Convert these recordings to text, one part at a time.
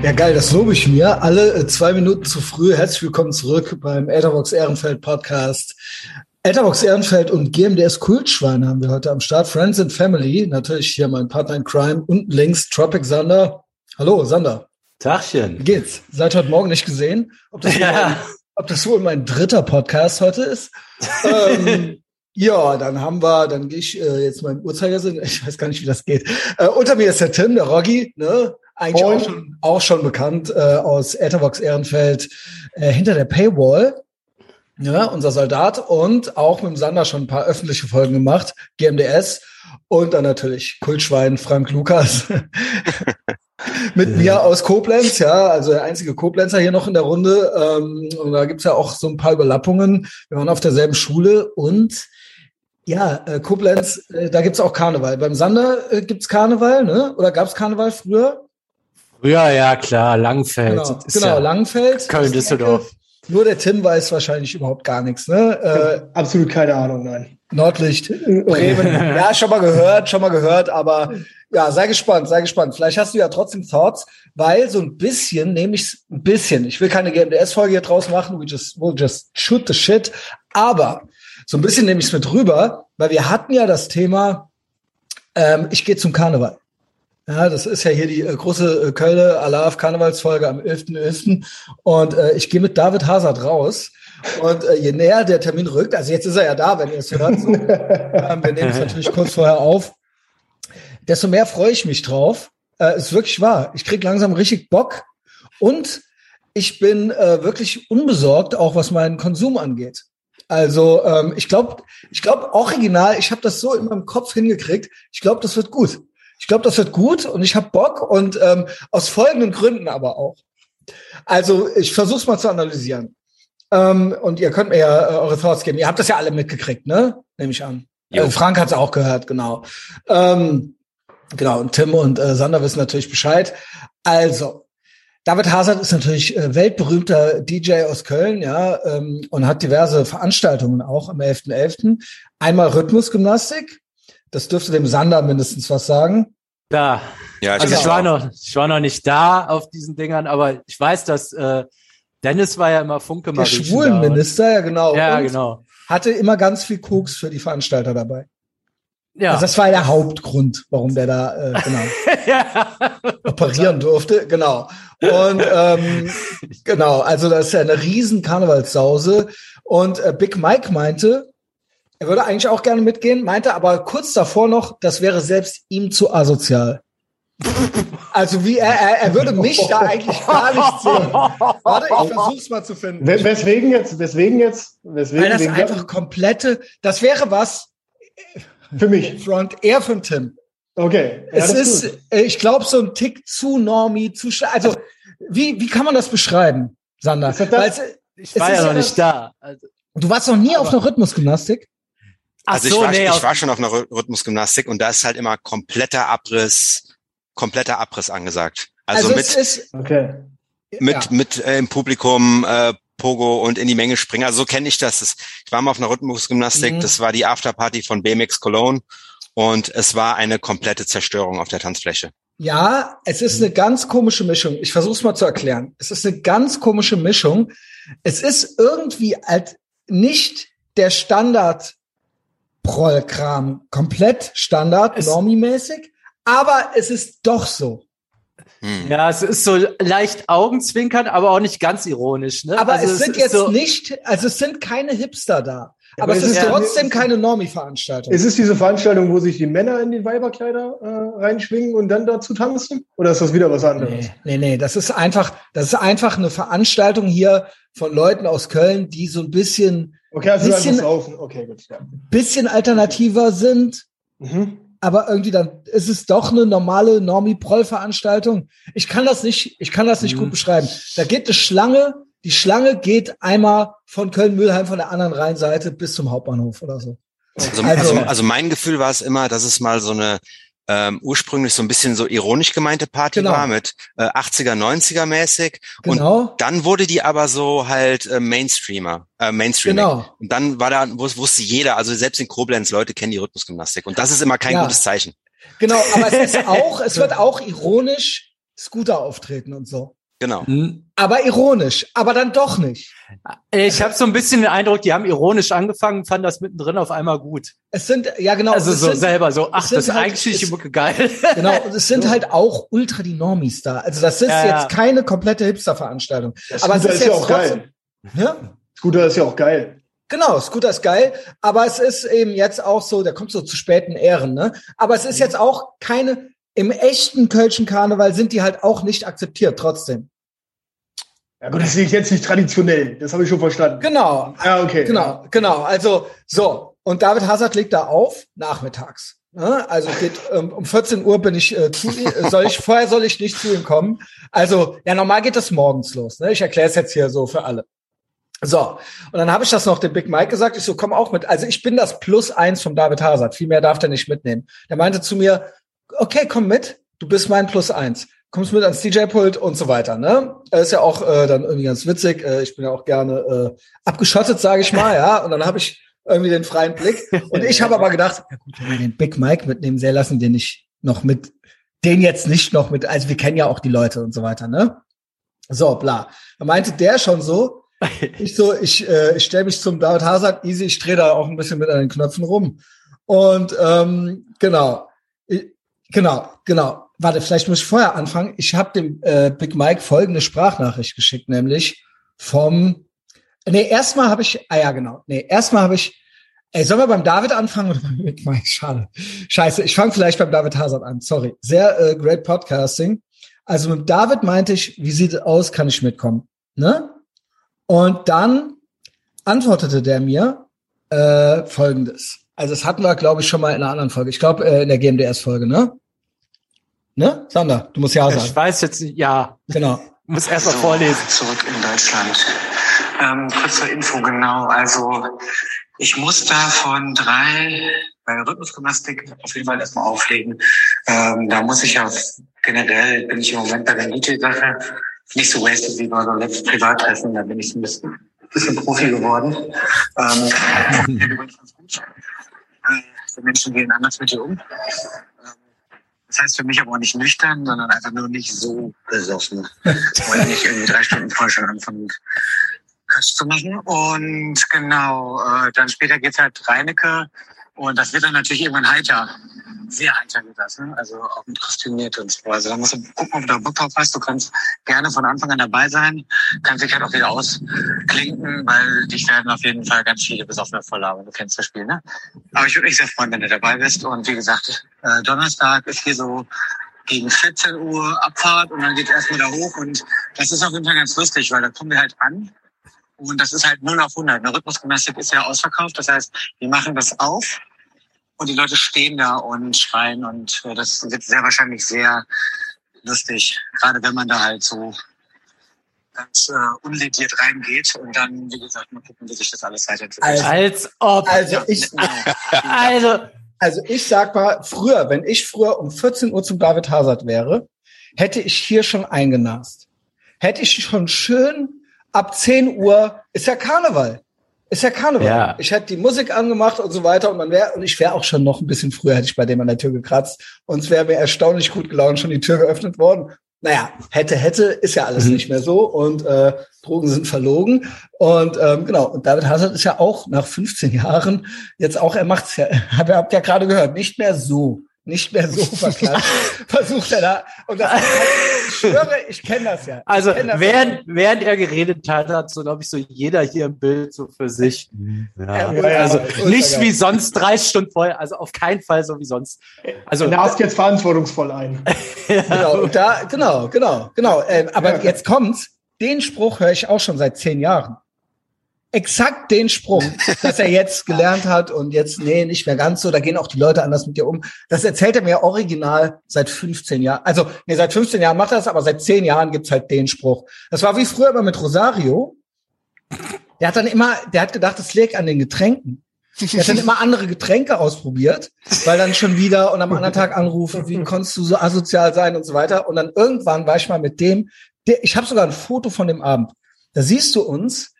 Ja, geil, das lobe ich mir. Alle äh, zwei Minuten zu früh. Herzlich willkommen zurück beim Etherbox Ehrenfeld Podcast. Etherbox Ehrenfeld und GMDS Kultschwein haben wir heute am Start. Friends and Family. Natürlich hier mein Partner in Crime. Unten links Tropic Sander. Hallo, Sander. Tagchen. Wie geht's? Seit heute Morgen nicht gesehen. Ob das, ja. wohl, ob das wohl mein dritter Podcast heute ist? ähm, ja, dann haben wir, dann gehe ich äh, jetzt im Uhrzeigersinn. Ich weiß gar nicht, wie das geht. Äh, unter mir ist der Tim, der Roggi, ne? Eigentlich auch schon, auch schon bekannt äh, aus Etherbox Ehrenfeld äh, hinter der Paywall. Ja, unser Soldat und auch mit dem Sander schon ein paar öffentliche Folgen gemacht, GMDS und dann natürlich Kultschwein Frank Lukas mit mir aus Koblenz, ja, also der einzige Koblenzer hier noch in der Runde. Ähm, und da gibt's ja auch so ein paar Überlappungen. Wir waren auf derselben Schule und ja, äh, Koblenz, äh, da gibt's auch Karneval. Beim Sander äh, gibt's Karneval, ne? Oder gab's Karneval früher? Ja, ja, klar, Langfeld. Genau, genau ja Langfeld. Köln-Düsseldorf. Nur der Tim weiß wahrscheinlich überhaupt gar nichts, ne? Äh, Absolut keine Ahnung, nein. Nordlicht, Bremen. ja, schon mal gehört, schon mal gehört, aber ja, sei gespannt, sei gespannt. Vielleicht hast du ja trotzdem Thoughts, weil so ein bisschen, nämlich ein bisschen, ich will keine GMDS-Folge hier draus machen, we just, we'll just shoot the shit, aber so ein bisschen nehme ich es mit rüber, weil wir hatten ja das Thema, ähm, ich gehe zum Karneval. Ja, das ist ja hier die äh, große äh, Kölne Alarv Karnevalsfolge am 11.11. .11. Und äh, ich gehe mit David Hazard raus. Und äh, je näher der Termin rückt, also jetzt ist er ja da, wenn ihr es hört, so, ähm, wir nehmen es natürlich kurz vorher auf, desto mehr freue ich mich drauf. Äh, ist wirklich wahr. Ich krieg langsam richtig Bock und ich bin äh, wirklich unbesorgt, auch was meinen Konsum angeht. Also ähm, ich glaube, ich glaube original, ich habe das so in meinem Kopf hingekriegt. Ich glaube, das wird gut. Ich glaube, das wird gut und ich habe Bock und ähm, aus folgenden Gründen aber auch. Also ich versuche es mal zu analysieren. Ähm, und ihr könnt mir ja äh, eure Thoughts geben. Ihr habt das ja alle mitgekriegt, ne? Nehme ich an. Äh, Frank hat es auch gehört, genau. Ähm, genau, und Tim und äh, Sander wissen natürlich Bescheid. Also, David Hazard ist natürlich äh, weltberühmter DJ aus Köln, ja, ähm, und hat diverse Veranstaltungen auch am 11.11. .11. Einmal Rhythmusgymnastik, das dürfte dem Sander mindestens was sagen. Da. Ja, ich, also ich war noch, ich war noch nicht da auf diesen Dingern, aber ich weiß, dass äh, Dennis war ja immer Funke Der Schwulenminister, ja genau. Ja, genau. Hatte immer ganz viel Koks für die Veranstalter dabei. Ja. Also das war der Hauptgrund, warum der da äh, genau ja. operieren durfte. Genau. Und ähm, genau, also das ist ja eine riesen Karnevalssause. Und äh, Big Mike meinte, er würde eigentlich auch gerne mitgehen, meinte aber kurz davor noch, das wäre selbst ihm zu asozial. Also wie er, er, er würde mich da eigentlich gar nicht sehen. Warte, ich versuch's mal zu finden. Weswegen jetzt? Weswegen jetzt? Weswegen Weil das einfach komplette, das wäre was für mich. Front, eher für Tim. Okay. Ja, es ist, ist ich glaube, so ein Tick zu normie, zu also wie, wie kann man das beschreiben, Sander? Das, ich war ja noch nicht da. Also, du warst noch nie auf einer Rhythmusgymnastik? Also so, ich, war, nee, ich war schon auf einer Rhythmusgymnastik und da ist halt immer kompletter Abriss, kompletter Abriss angesagt. Also, also mit, ist, okay. mit, ja. mit äh, im Publikum äh, Pogo und in die Menge springen. Also so kenne ich das. das. Ich war mal auf einer Rhythmusgymnastik, mhm. das war die Afterparty von BMX Cologne und es war eine komplette Zerstörung auf der Tanzfläche. Ja, es ist eine ganz komische Mischung. Ich versuche es mal zu erklären. Es ist eine ganz komische Mischung. Es ist irgendwie halt nicht der Standard Prollkram. Komplett Standard, Normie-mäßig. Aber es ist doch so. Hm. Ja, es ist so leicht Augenzwinkern, aber auch nicht ganz ironisch. Ne? Aber also es sind jetzt so nicht, also es sind keine Hipster da. Ja, aber, aber, es ist, ist trotzdem ja, keine Normie-Veranstaltung. Ist es diese Veranstaltung, wo sich die Männer in die Weiberkleider äh, reinschwingen und dann dazu tanzen? Oder ist das wieder was anderes? Nee, nee, nee, das ist einfach, das ist einfach eine Veranstaltung hier von Leuten aus Köln, die so ein bisschen Okay, also bisschen, okay, gut, ja. bisschen alternativer sind, mhm. aber irgendwie dann ist es doch eine normale Normie-Proll-Veranstaltung. Ich kann das nicht, ich kann das nicht mhm. gut beschreiben. Da geht eine Schlange, die Schlange geht einmal von Köln-Mühlheim von der anderen Rheinseite bis zum Hauptbahnhof oder so. Also, also, also, also mein Gefühl war es immer, dass es mal so eine ähm, ursprünglich so ein bisschen so ironisch gemeinte Party genau. war mit äh, 80er, 90er mäßig. Genau. Und dann wurde die aber so halt äh, Mainstreamer, äh, Mainstreaming. Genau. Und dann war da, wusste jeder, also selbst in Koblenz, Leute kennen die Rhythmusgymnastik. Und das ist immer kein ja. gutes Zeichen. Genau, aber es ist auch, es wird auch ironisch Scooter auftreten und so. Genau. Mhm. Aber ironisch, aber dann doch nicht. Ich habe so ein bisschen den Eindruck, die haben ironisch angefangen, fanden das mittendrin auf einmal gut. Es sind, ja genau. Also so sind, selber so, ach, das ist halt, eigentlich Mucke geil. Genau, und es sind so. halt auch ultra die Normis da. Also das ist ja, jetzt keine komplette Hipster-Veranstaltung. Aber es ist, ist ja auch trotzdem, geil. Ja? Scooter ist ja auch geil. Genau, Scooter ist geil, aber es ist eben jetzt auch so, der kommt so zu späten Ehren, ne? Aber es ist jetzt auch keine, im echten Kölschen Karneval sind die halt auch nicht akzeptiert, trotzdem. Ja gut, das sehe ich jetzt nicht traditionell, das habe ich schon verstanden. Genau. Ja, okay. Genau, genau. Also so, und David Hazard legt da auf, nachmittags. Ne? Also geht ähm, um 14 Uhr bin ich äh, zu ihm, soll ich, vorher soll ich nicht zu ihm kommen. Also, ja, normal geht das morgens los. Ne? Ich erkläre es jetzt hier so für alle. So, und dann habe ich das noch dem Big Mike gesagt. Ich so, komm auch mit. Also ich bin das Plus eins vom David Hazard. Viel mehr darf der nicht mitnehmen. Der meinte zu mir, okay, komm mit. Du bist mein Plus eins. Kommst mit ans DJ-Pult und so weiter. Ne, das ist ja auch äh, dann irgendwie ganz witzig. Äh, ich bin ja auch gerne äh, abgeschottet, sage ich mal. Ja, und dann habe ich irgendwie den freien Blick. Und ich habe aber gedacht, ja gut, wenn wir den Big Mike mitnehmen, sehr lassen den nicht noch mit, den jetzt nicht noch mit. Also wir kennen ja auch die Leute und so weiter. Ne, so bla. Da meinte der schon so ich so, ich, äh, ich stelle mich zum David Hazard, easy, ich drehe da auch ein bisschen mit an den Knöpfen rum. Und ähm, genau, genau, genau. Warte, vielleicht muss ich vorher anfangen. Ich habe dem äh, Big Mike folgende Sprachnachricht geschickt, nämlich vom. Nee, erstmal habe ich, ah ja, genau. Nee, erstmal habe ich, ey, sollen wir beim David anfangen oder beim Big Mike? Schade. Scheiße, ich fange vielleicht beim David Hazard an. Sorry. Sehr äh, great Podcasting. Also mit David meinte ich, wie sieht es aus, kann ich mitkommen? Ne? Und dann antwortete der mir äh, folgendes. Also das hatten wir, glaube ich, schon mal in einer anderen Folge. Ich glaube, äh, in der GMDS-Folge, ne? Ne? Sander, du musst ja sagen. Ich weiß jetzt nicht, ja. Genau. Du musst erst mal so, vorlesen. Zurück in Deutschland. Ähm, kurz zur Info, genau. Also ich muss da von drei bei der Rhythmusgymnastik auf jeden Fall erstmal auflegen. Ähm, da muss ich ja generell, bin ich im Moment bei der DJ-Sache nicht so wasted wie bei unserem letzten Privattreffen. Da bin ich ein bisschen, bisschen Profi geworden. Ähm. Äh, die Menschen gehen anders mit dir um. Ähm, das heißt für mich aber auch nicht nüchtern, sondern einfach nur nicht so besoffen. Weil nicht irgendwie drei Stunden vorher schon anfangen, Quatsch zu machen. Und genau, äh, dann später geht's halt Reinecke und das wird dann natürlich irgendwann heiter. Sehr heiter wird das, ne? Also auch mit kostümiert und so. Also da musst du gucken, ob du da Bock drauf hast. Du kannst gerne von Anfang an dabei sein, kannst dich halt auch wieder ausklinken, weil dich werden auf jeden Fall ganz viele besoffene volllabern. Du kennst das Spiel, ne? Aber ich würde mich sehr freuen, wenn du dabei bist. Und wie gesagt, äh, Donnerstag ist hier so gegen 14 Uhr Abfahrt und dann geht erstmal da hoch und das ist auf jeden Fall ganz lustig, weil da kommen wir halt an und das ist halt 0 auf 100. Eine Rhythmusgymnastik ist ja ausverkauft. Das heißt, wir machen das auf und die Leute stehen da und schreien und äh, das wird sehr wahrscheinlich sehr lustig, gerade wenn man da halt so ganz äh, unlediert reingeht und dann, wie gesagt, mal gucken, wie sich das alles weiterentwickelt. Also, als ob. Also ich, also, also ich sag mal, früher, wenn ich früher um 14 Uhr zum David Hazard wäre, hätte ich hier schon eingenast. Hätte ich schon schön ab 10 Uhr ist ja Karneval. Ist ja Karneval. Ja. Ich hätte die Musik angemacht und so weiter und man wäre, und ich wäre auch schon noch ein bisschen früher, hätte ich bei dem an der Tür gekratzt und es wäre mir erstaunlich gut gelaunt, schon die Tür geöffnet worden. Naja, hätte, hätte, ist ja alles mhm. nicht mehr so und äh, Drogen sind verlogen. Und ähm, genau, und David Hazard ist ja auch nach 15 Jahren jetzt auch, er macht's ja, habt ja gerade gehört, nicht mehr so nicht mehr so verklatscht, versucht er da. Und das, ich schwöre, ich kenne das ja. Also das während, ja. während er geredet hat, hat so, glaube ich, so jeder hier im Bild so für sich. Ja. ja also nicht wie sonst 30 Stunden vorher, also auf keinen Fall so wie sonst. Also er rast jetzt verantwortungsvoll ein. genau, da, genau, genau, genau. Äh, aber jetzt kommt's. Den Spruch höre ich auch schon seit zehn Jahren exakt den Spruch, dass er jetzt gelernt hat und jetzt, nee, nicht mehr ganz so, da gehen auch die Leute anders mit dir um. Das erzählt er mir original seit 15 Jahren. Also, nee, seit 15 Jahren macht er das, aber seit 10 Jahren gibt's halt den Spruch. Das war wie früher immer mit Rosario. Der hat dann immer, der hat gedacht, es liegt an den Getränken. Der hat dann immer andere Getränke ausprobiert, weil dann schon wieder und am anderen Tag anrufen, wie konntest du so asozial sein und so weiter. Und dann irgendwann war ich mal mit dem, der, ich habe sogar ein Foto von dem Abend. Da siehst du uns,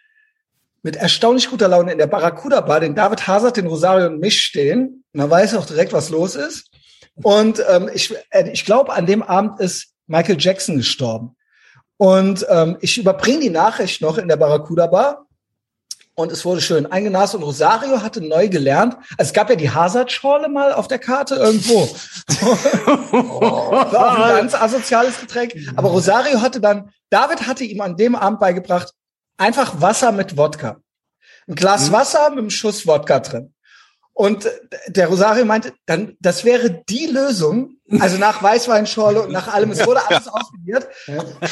mit erstaunlich guter Laune in der Barracuda Bar, den David Hazard, den Rosario und mich stehen. Man weiß auch direkt, was los ist. Und ähm, ich, äh, ich glaube, an dem Abend ist Michael Jackson gestorben. Und ähm, ich überbringe die Nachricht noch in der Barracuda Bar. Und es wurde schön eingenast und Rosario hatte neu gelernt. Also es gab ja die Hazard-Schorle mal auf der Karte irgendwo. war auch ein ganz asoziales Getränk. Aber Rosario hatte dann, David hatte ihm an dem Abend beigebracht, einfach Wasser mit Wodka. Ein Glas mhm. Wasser mit einem Schuss Wodka drin. Und der Rosario meinte, dann, das wäre die Lösung, also nach Weißweinschorle und nach allem, es wurde alles ausprobiert.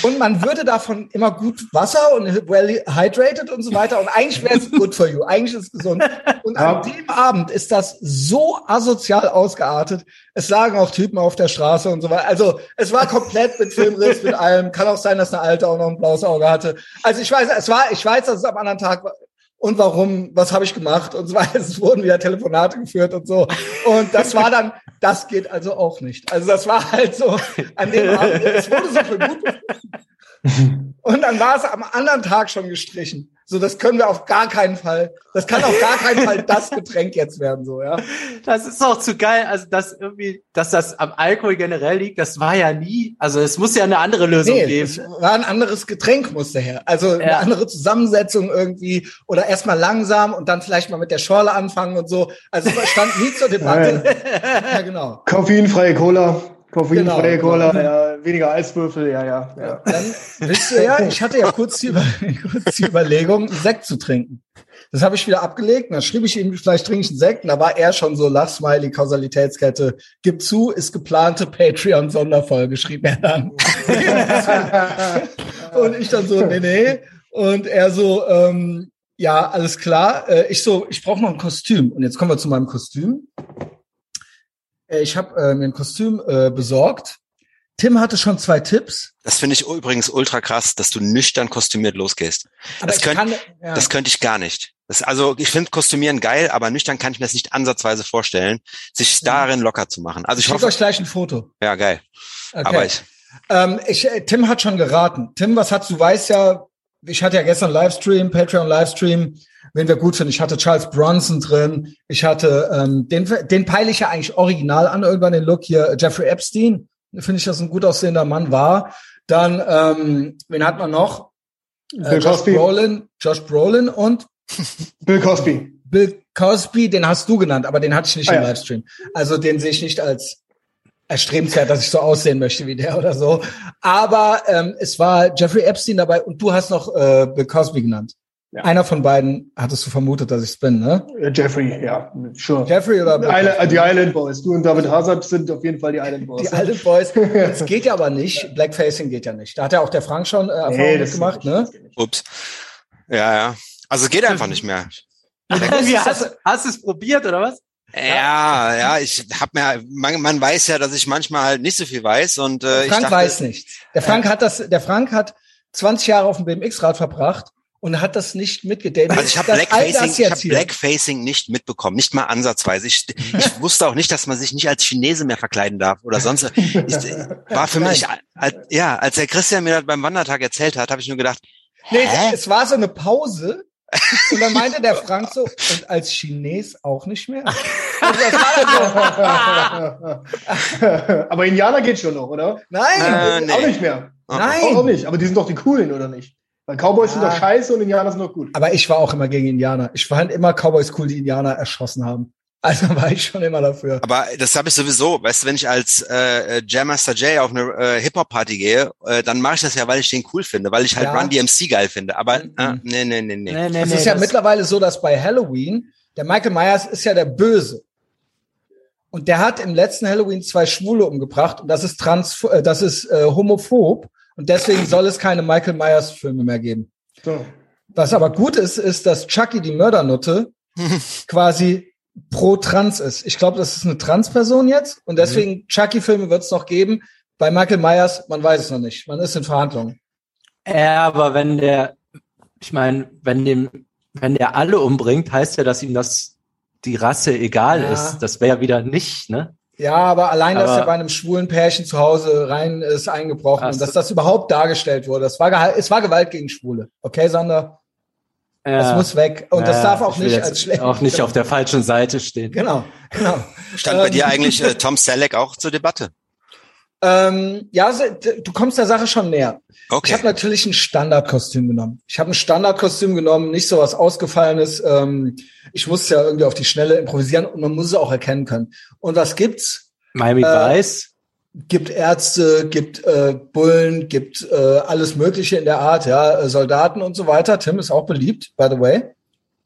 Und man würde davon immer gut Wasser und well hydrated und so weiter. Und eigentlich wäre es good for you. Eigentlich ist es gesund. Und an dem Abend ist das so asozial ausgeartet. Es lagen auch Typen auf der Straße und so weiter. Also es war komplett mit Filmriss, mit allem. Kann auch sein, dass eine Alte auch noch ein blaues Auge hatte. Also ich weiß, es war, ich weiß, dass es am anderen Tag und warum, was habe ich gemacht und so weiter. Es wurden wieder Telefonate geführt und so. Und das war dann, das geht also auch nicht. Also das war halt so an dem Abend, es wurde so für gut. Und dann war es am anderen Tag schon gestrichen. So, das können wir auf gar keinen Fall. Das kann auf gar keinen Fall das Getränk jetzt werden, so, ja. Das ist auch zu geil. Also, dass irgendwie, dass das am Alkohol generell liegt, das war ja nie, also, es muss ja eine andere Lösung nee, geben. Es war ein anderes Getränk musste her. Also, eine ja. andere Zusammensetzung irgendwie oder erstmal langsam und dann vielleicht mal mit der Schorle anfangen und so. Also, es stand nie zur Debatte. ja, genau. Koffeinfreie Cola. Koffeinfreie genau, Cola, genau. ja, weniger Eiswürfel, ja, ja, ja. Dann wisst ihr ja, ich hatte ja kurz die, Über kurz die Überlegung, Sekt zu trinken. Das habe ich wieder abgelegt. dann schrieb ich ihm, vielleicht trinke ich einen Sekt. Und da war er schon so, Lachsmiley, Kausalitätskette. Gib zu, ist geplante Patreon-Sonderfolge, schrieb er dann. und ich dann so, nee, nee. Und er so, ähm, ja, alles klar. Äh, ich so, ich brauche noch ein Kostüm. Und jetzt kommen wir zu meinem Kostüm. Äh, ich habe äh, mir ein Kostüm äh, besorgt. Tim hatte schon zwei Tipps. Das finde ich übrigens ultra krass, dass du nüchtern kostümiert losgehst. Aber das, könnt, kann, ja. das könnte ich gar nicht. Das, also ich finde Kostümieren geil, aber nüchtern kann ich mir das nicht ansatzweise vorstellen, sich darin locker zu machen. Also ich, ich hoffe euch gleich ein Foto. Ja, geil. Okay. Aber ich, ähm, ich, äh, Tim hat schon geraten. Tim, was hast du? Weißt ja, ich hatte ja gestern Livestream, Patreon Livestream wen wir gut finden. Ich hatte Charles Bronson drin. Ich hatte, ähm, den, den peile ich ja eigentlich original an, irgendwann den Look hier, Jeffrey Epstein. Finde ich, dass ein gut aussehender Mann war. Dann, ähm, wen hat man noch? Äh, Josh Brolin, Josh Brolin und Bill Cosby. Bill Cosby, den hast du genannt, aber den hatte ich nicht ah, im ja. Livestream. Also den sehe ich nicht als erstrebenswert, dass ich so aussehen möchte wie der oder so. Aber ähm, es war Jeffrey Epstein dabei und du hast noch äh, Bill Cosby genannt. Ja. Einer von beiden hattest du vermutet, dass ich bin, ne? Jeffrey, ja, sure. Jeffrey oder Island, die Island Boys. Du und David Hazard sind auf jeden Fall die Island Boys. Die Island Boys. Das geht ja aber nicht. Blackfacing geht ja nicht. Da hat ja auch der Frank schon äh, Erfahrung nee, gemacht, ne? Ups. Ja, ja. Also es geht einfach nicht mehr. Wie, hast, hast du es probiert oder was? Ja, ja, ich hab mir, man, man weiß ja, dass ich manchmal halt nicht so viel weiß und äh, Frank ich dachte, weiß nichts. Der Frank hat das, der Frank hat 20 Jahre auf dem BMX-Rad verbracht und hat das nicht mitgedatet. Also ich habe Blackfacing, ich hab Blackfacing nicht mitbekommen, nicht mal ansatzweise. Ich, ich wusste auch nicht, dass man sich nicht als Chinese mehr verkleiden darf oder sonst. Ich, war für mich, als, ja, als der Christian mir das beim Wandertag erzählt hat, habe ich nur gedacht, nee, Hä? es war so eine Pause. Und dann meinte der Frank so, und als Chines auch nicht mehr? Aber Indianer geht schon noch, oder? Nein, äh, nee. auch nicht mehr. Nein. Auch nicht, aber die sind doch die coolen, oder nicht? Weil Cowboys ja. sind doch scheiße und Indianer sind doch gut. Aber ich war auch immer gegen Indianer. Ich fand immer Cowboys cool, die Indianer erschossen haben. Also war ich schon immer dafür. Aber das habe ich sowieso. Weißt du, wenn ich als äh, Jam Master Jay auf eine äh, Hip-Hop-Party gehe, äh, dann mache ich das ja, weil ich den cool finde, weil ich halt ja. Run DMC geil finde. Aber mhm. äh, nee, nee, nee, nee. nee, nee es ist ja mittlerweile so, dass bei Halloween, der Michael Myers ist ja der Böse. Und der hat im letzten Halloween zwei Schwule umgebracht und das ist trans, äh, das ist äh, homophob. Und deswegen soll es keine Michael Myers Filme mehr geben. So. Was aber gut ist, ist, dass Chucky die Mördernutte quasi pro Trans ist. Ich glaube, das ist eine Transperson jetzt und deswegen mhm. Chucky-Filme wird es noch geben. Bei Michael Myers, man weiß es noch nicht. Man ist in Verhandlungen. Ja, aber wenn der, ich meine, wenn dem, wenn der alle umbringt, heißt ja, dass ihm das die Rasse egal ja. ist. Das wäre ja wieder nicht, ne? Ja, aber allein, aber, dass er bei einem schwulen Pärchen zu Hause rein ist, eingebrochen und dass das überhaupt dargestellt wurde. Das war, es war Gewalt gegen Schwule. Okay, Sander? Ja, das muss weg. Und ja, das darf auch nicht als schlecht. Auch nicht auf der falschen Seite stehen. Genau, genau. Stand bei dir ähm, eigentlich äh, Tom Selleck auch zur Debatte? Ähm, ja, du kommst der Sache schon näher. Okay. Ich habe natürlich ein Standardkostüm genommen. Ich habe ein Standardkostüm genommen, nicht so was Ausgefallenes. Ähm, ich musste ja irgendwie auf die Schnelle improvisieren und man muss es auch erkennen können. Und was gibt's? Miami äh, Vice? Gibt Ärzte, gibt äh, Bullen, gibt äh, alles Mögliche in der Art, ja, äh, Soldaten und so weiter. Tim ist auch beliebt, by the way.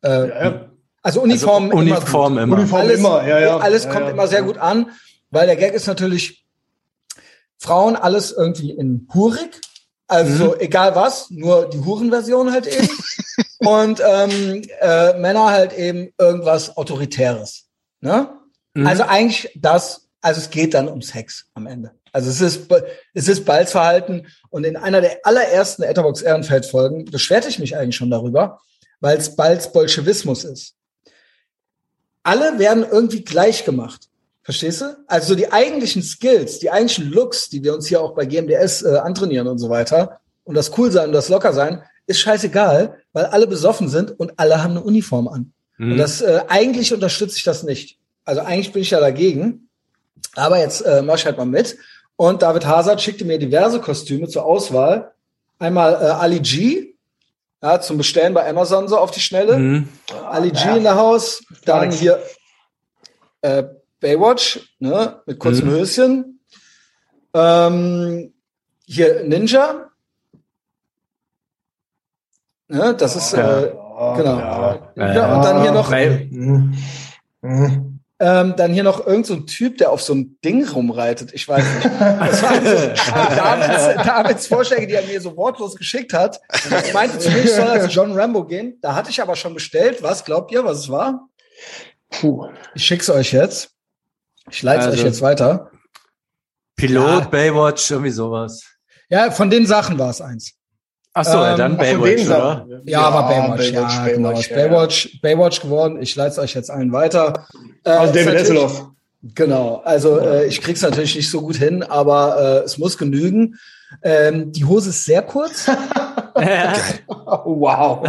Äh, ja. Also Uniform, also Uniform immer. immer. Uniform alles, immer. Ja, ja. alles ja, kommt immer sehr gut an, weil der Gag ist natürlich Frauen alles irgendwie in hurig, also mhm. egal was, nur die Hurenversion halt eben. und ähm, äh, Männer halt eben irgendwas Autoritäres. Ne? Mhm. Also eigentlich das, also es geht dann um Sex am Ende. Also es ist, es ist Balzverhalten und in einer der allerersten Etherbox Ehrenfeld Folgen beschwerte ich mich eigentlich schon darüber, weil es Balz Bolschewismus ist alle werden irgendwie gleich gemacht. Verstehst du? Also die eigentlichen Skills, die eigentlichen Looks, die wir uns hier auch bei GMDS äh, antrainieren und so weiter, und das cool sein und das locker sein, ist scheißegal, weil alle besoffen sind und alle haben eine Uniform an. Mhm. Und das äh, eigentlich unterstütze ich das nicht. Also eigentlich bin ich ja dagegen. Aber jetzt äh, mach ich halt mal mit. Und David Hazard schickte mir diverse Kostüme zur Auswahl. Einmal äh, Ali G, ja, zum Bestellen bei Amazon so auf die Schnelle. Mhm. Ali G ja. in der Haus. Dann hier äh, Baywatch, ne, mit kurzem mhm. Höschen. Ähm, hier Ninja. Ne, das ist, äh, genau. Ja, ja, und dann hier noch. Mhm. Ähm, dann hier noch irgendein so Typ, der auf so ein Ding rumreitet. Ich weiß nicht. Das war also Davids, Davids Vorschläge, die er mir so wortlos geschickt hat. Ich meinte zu mir, ich soll als John Rambo gehen. Da hatte ich aber schon bestellt. Was glaubt ihr, was es war? Puh. Ich schick's euch jetzt. Ich leite also, euch jetzt weiter. Pilot, ja. Baywatch, irgendwie sowas. Ja, von den Sachen war es eins. Ach so, ähm, dann Baywatch, oder? Ja, ja, aber Baywatch, Baywatch, ja, genau. Baywatch, Baywatch, Baywatch geworden. Ich leite es euch jetzt allen weiter. Äh, also David Hasselhoff. Genau, also äh, ich krieg's natürlich nicht so gut hin, aber äh, es muss genügen. Ähm, die Hose ist sehr kurz. wow.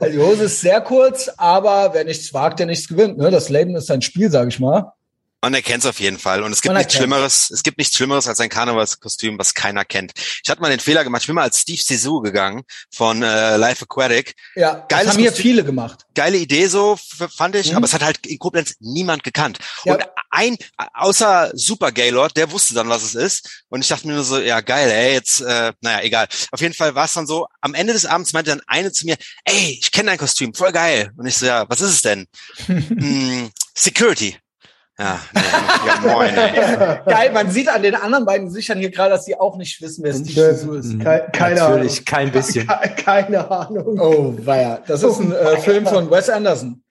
also die Hose ist sehr kurz, aber wer nichts wagt, der nichts gewinnt. Ne? Das Leben ist ein Spiel, sage ich mal. Man erkennt es auf jeden Fall. Und es gibt nichts Schlimmeres, es gibt nichts Schlimmeres als ein Karnevalskostüm, was keiner kennt. Ich hatte mal den Fehler gemacht, ich bin mal als Steve Sisu gegangen von äh, Life Aquatic. Ja, Geiles das haben hier viele gemacht. Geile Idee so, fand ich, mhm. aber es hat halt in Koblenz niemand gekannt. Ja. Und ein, außer Super Gaylord, der wusste dann, was es ist. Und ich dachte mir nur so, ja geil, ey, jetzt, äh, naja, egal. Auf jeden Fall war es dann so, am Ende des Abends meinte dann eine zu mir, ey, ich kenne dein Kostüm, voll geil. Und ich so, ja, was ist es denn? hm, Security. Ja, ja moin, ey. Geil, man sieht an den anderen beiden Gesichtern hier gerade, dass sie auch nicht wissen, wer Steve Zissou ist. Keine, keine Natürlich, Ahnung. kein bisschen. Keine Ahnung. Oh, weia. Das ist ein äh, Film von Wes Anderson.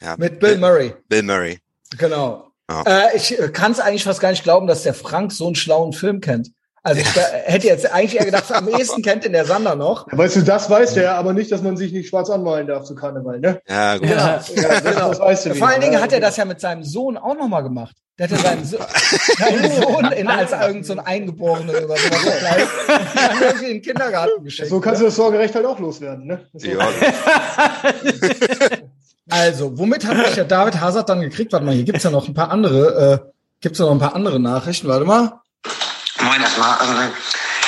Ja, mit Bill, Bill Murray. Bill Murray. Genau. Oh. Äh, ich kann es eigentlich fast gar nicht glauben, dass der Frank so einen schlauen Film kennt. Also ich hätte jetzt eigentlich eher gedacht, am ehesten kennt ihn der Sander noch. Ja, weißt du, das weiß der, aber nicht, dass man sich nicht schwarz anmalen darf zu Karneval, ne? Ja, gut. Ja, ja, genau. das weißt du Vor allen Dingen hat er das ja mit seinem Sohn auch nochmal gemacht. Der hat ja seinen, so seinen Sohn in, als irgend so ein Eingeborener oder sowas in den Kindergarten geschickt. So kannst du das Sorgerecht halt auch loswerden, ne? Ja. also, womit hat mich der David Hazard dann gekriegt? Warte mal, hier gibt's ja noch ein paar andere, äh, gibt's ja noch ein paar andere Nachrichten. Warte mal. Moin erstmal. Ähm,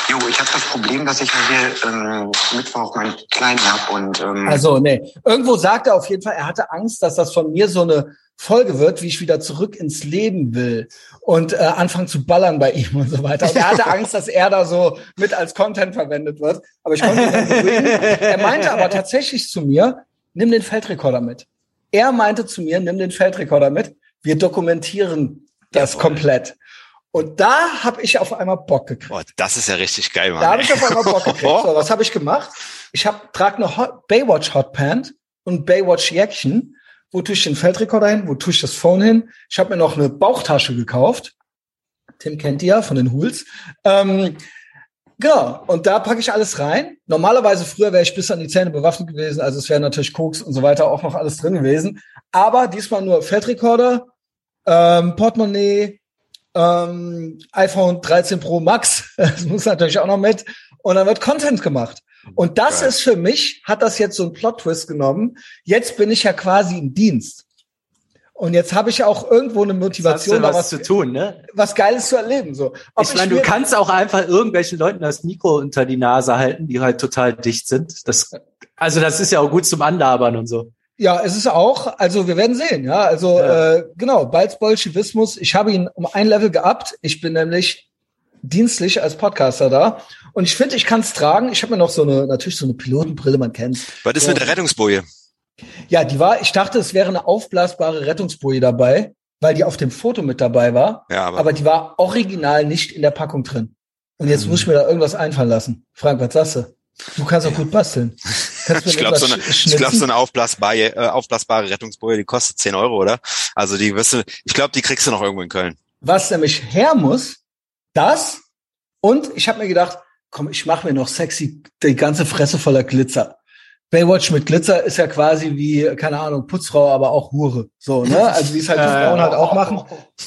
jo, ich habe das Problem, dass ich hier ähm, Mittwoch meinen Kleinen habe und ähm Also, nee. Irgendwo sagt er auf jeden Fall, er hatte Angst, dass das von mir so eine Folge wird, wie ich wieder zurück ins Leben will und äh, anfangen zu ballern bei ihm und so weiter. Und er hatte Angst, dass er da so mit als Content verwendet wird. Aber ich konnte ihn beruhigen. Er meinte aber tatsächlich zu mir, nimm den Feldrekorder mit. Er meinte zu mir, nimm den Feldrekorder mit. Wir dokumentieren das Jawohl. komplett. Und da habe ich auf einmal Bock gekriegt. Boah, das ist ja richtig geil, Mann. Da habe ich auf einmal Bock gekriegt. So, was habe ich gemacht? Ich habe trage eine Hot, Baywatch Hotpant und Baywatch Jäckchen. Wo tue ich den Feldrekorder hin? Wo tue ich das Phone hin? Ich habe mir noch eine Bauchtasche gekauft. Tim kennt die ja von den Hools. Ähm, genau, und da packe ich alles rein. Normalerweise früher wäre ich bis an die Zähne bewaffnet gewesen, also es wäre natürlich Koks und so weiter auch noch alles drin gewesen. Aber diesmal nur Feldrekorder, ähm, Portemonnaie, ähm, iPhone 13 Pro Max, das muss natürlich auch noch mit. Und dann wird Content gemacht. Und das Geil. ist für mich, hat das jetzt so einen Plot-Twist genommen. Jetzt bin ich ja quasi im Dienst. Und jetzt habe ich auch irgendwo eine Motivation, da was, zu tun, ne? Was Geiles zu erleben. So. Ob ich meine, du kannst auch einfach irgendwelchen Leuten das Mikro unter die Nase halten, die halt total dicht sind. Das, also das ist ja auch gut zum Anlabern und so. Ja, es ist auch, also wir werden sehen, ja. Also ja. Äh, genau, Balz Bolschewismus, ich habe ihn um ein Level geabt. Ich bin nämlich dienstlich als Podcaster da. Und ich finde, ich kann es tragen. Ich habe mir noch so eine, natürlich so eine Pilotenbrille, man kennt. Was ist so. mit der Rettungsboje? Ja, die war, ich dachte, es wäre eine aufblasbare Rettungsboje dabei, weil die auf dem Foto mit dabei war. Ja, aber, aber die war original nicht in der Packung drin. Und jetzt hm. muss ich mir da irgendwas einfallen lassen. Frank, was sagst du? Du kannst auch gut basteln. ich glaube, so, eine, ich glaub, so eine aufblasbare, äh, aufblasbare Rettungsboje, die kostet 10 Euro, oder? Also die wirst du, ich glaube, die kriegst du noch irgendwo in Köln. Was nämlich her muss, das und ich habe mir gedacht, komm, ich mache mir noch sexy die ganze Fresse voller Glitzer. Baywatch mit Glitzer ist ja quasi wie, keine Ahnung, Putzfrau, aber auch Hure. So, ne? Also wie es halt die Frauen halt auch machen.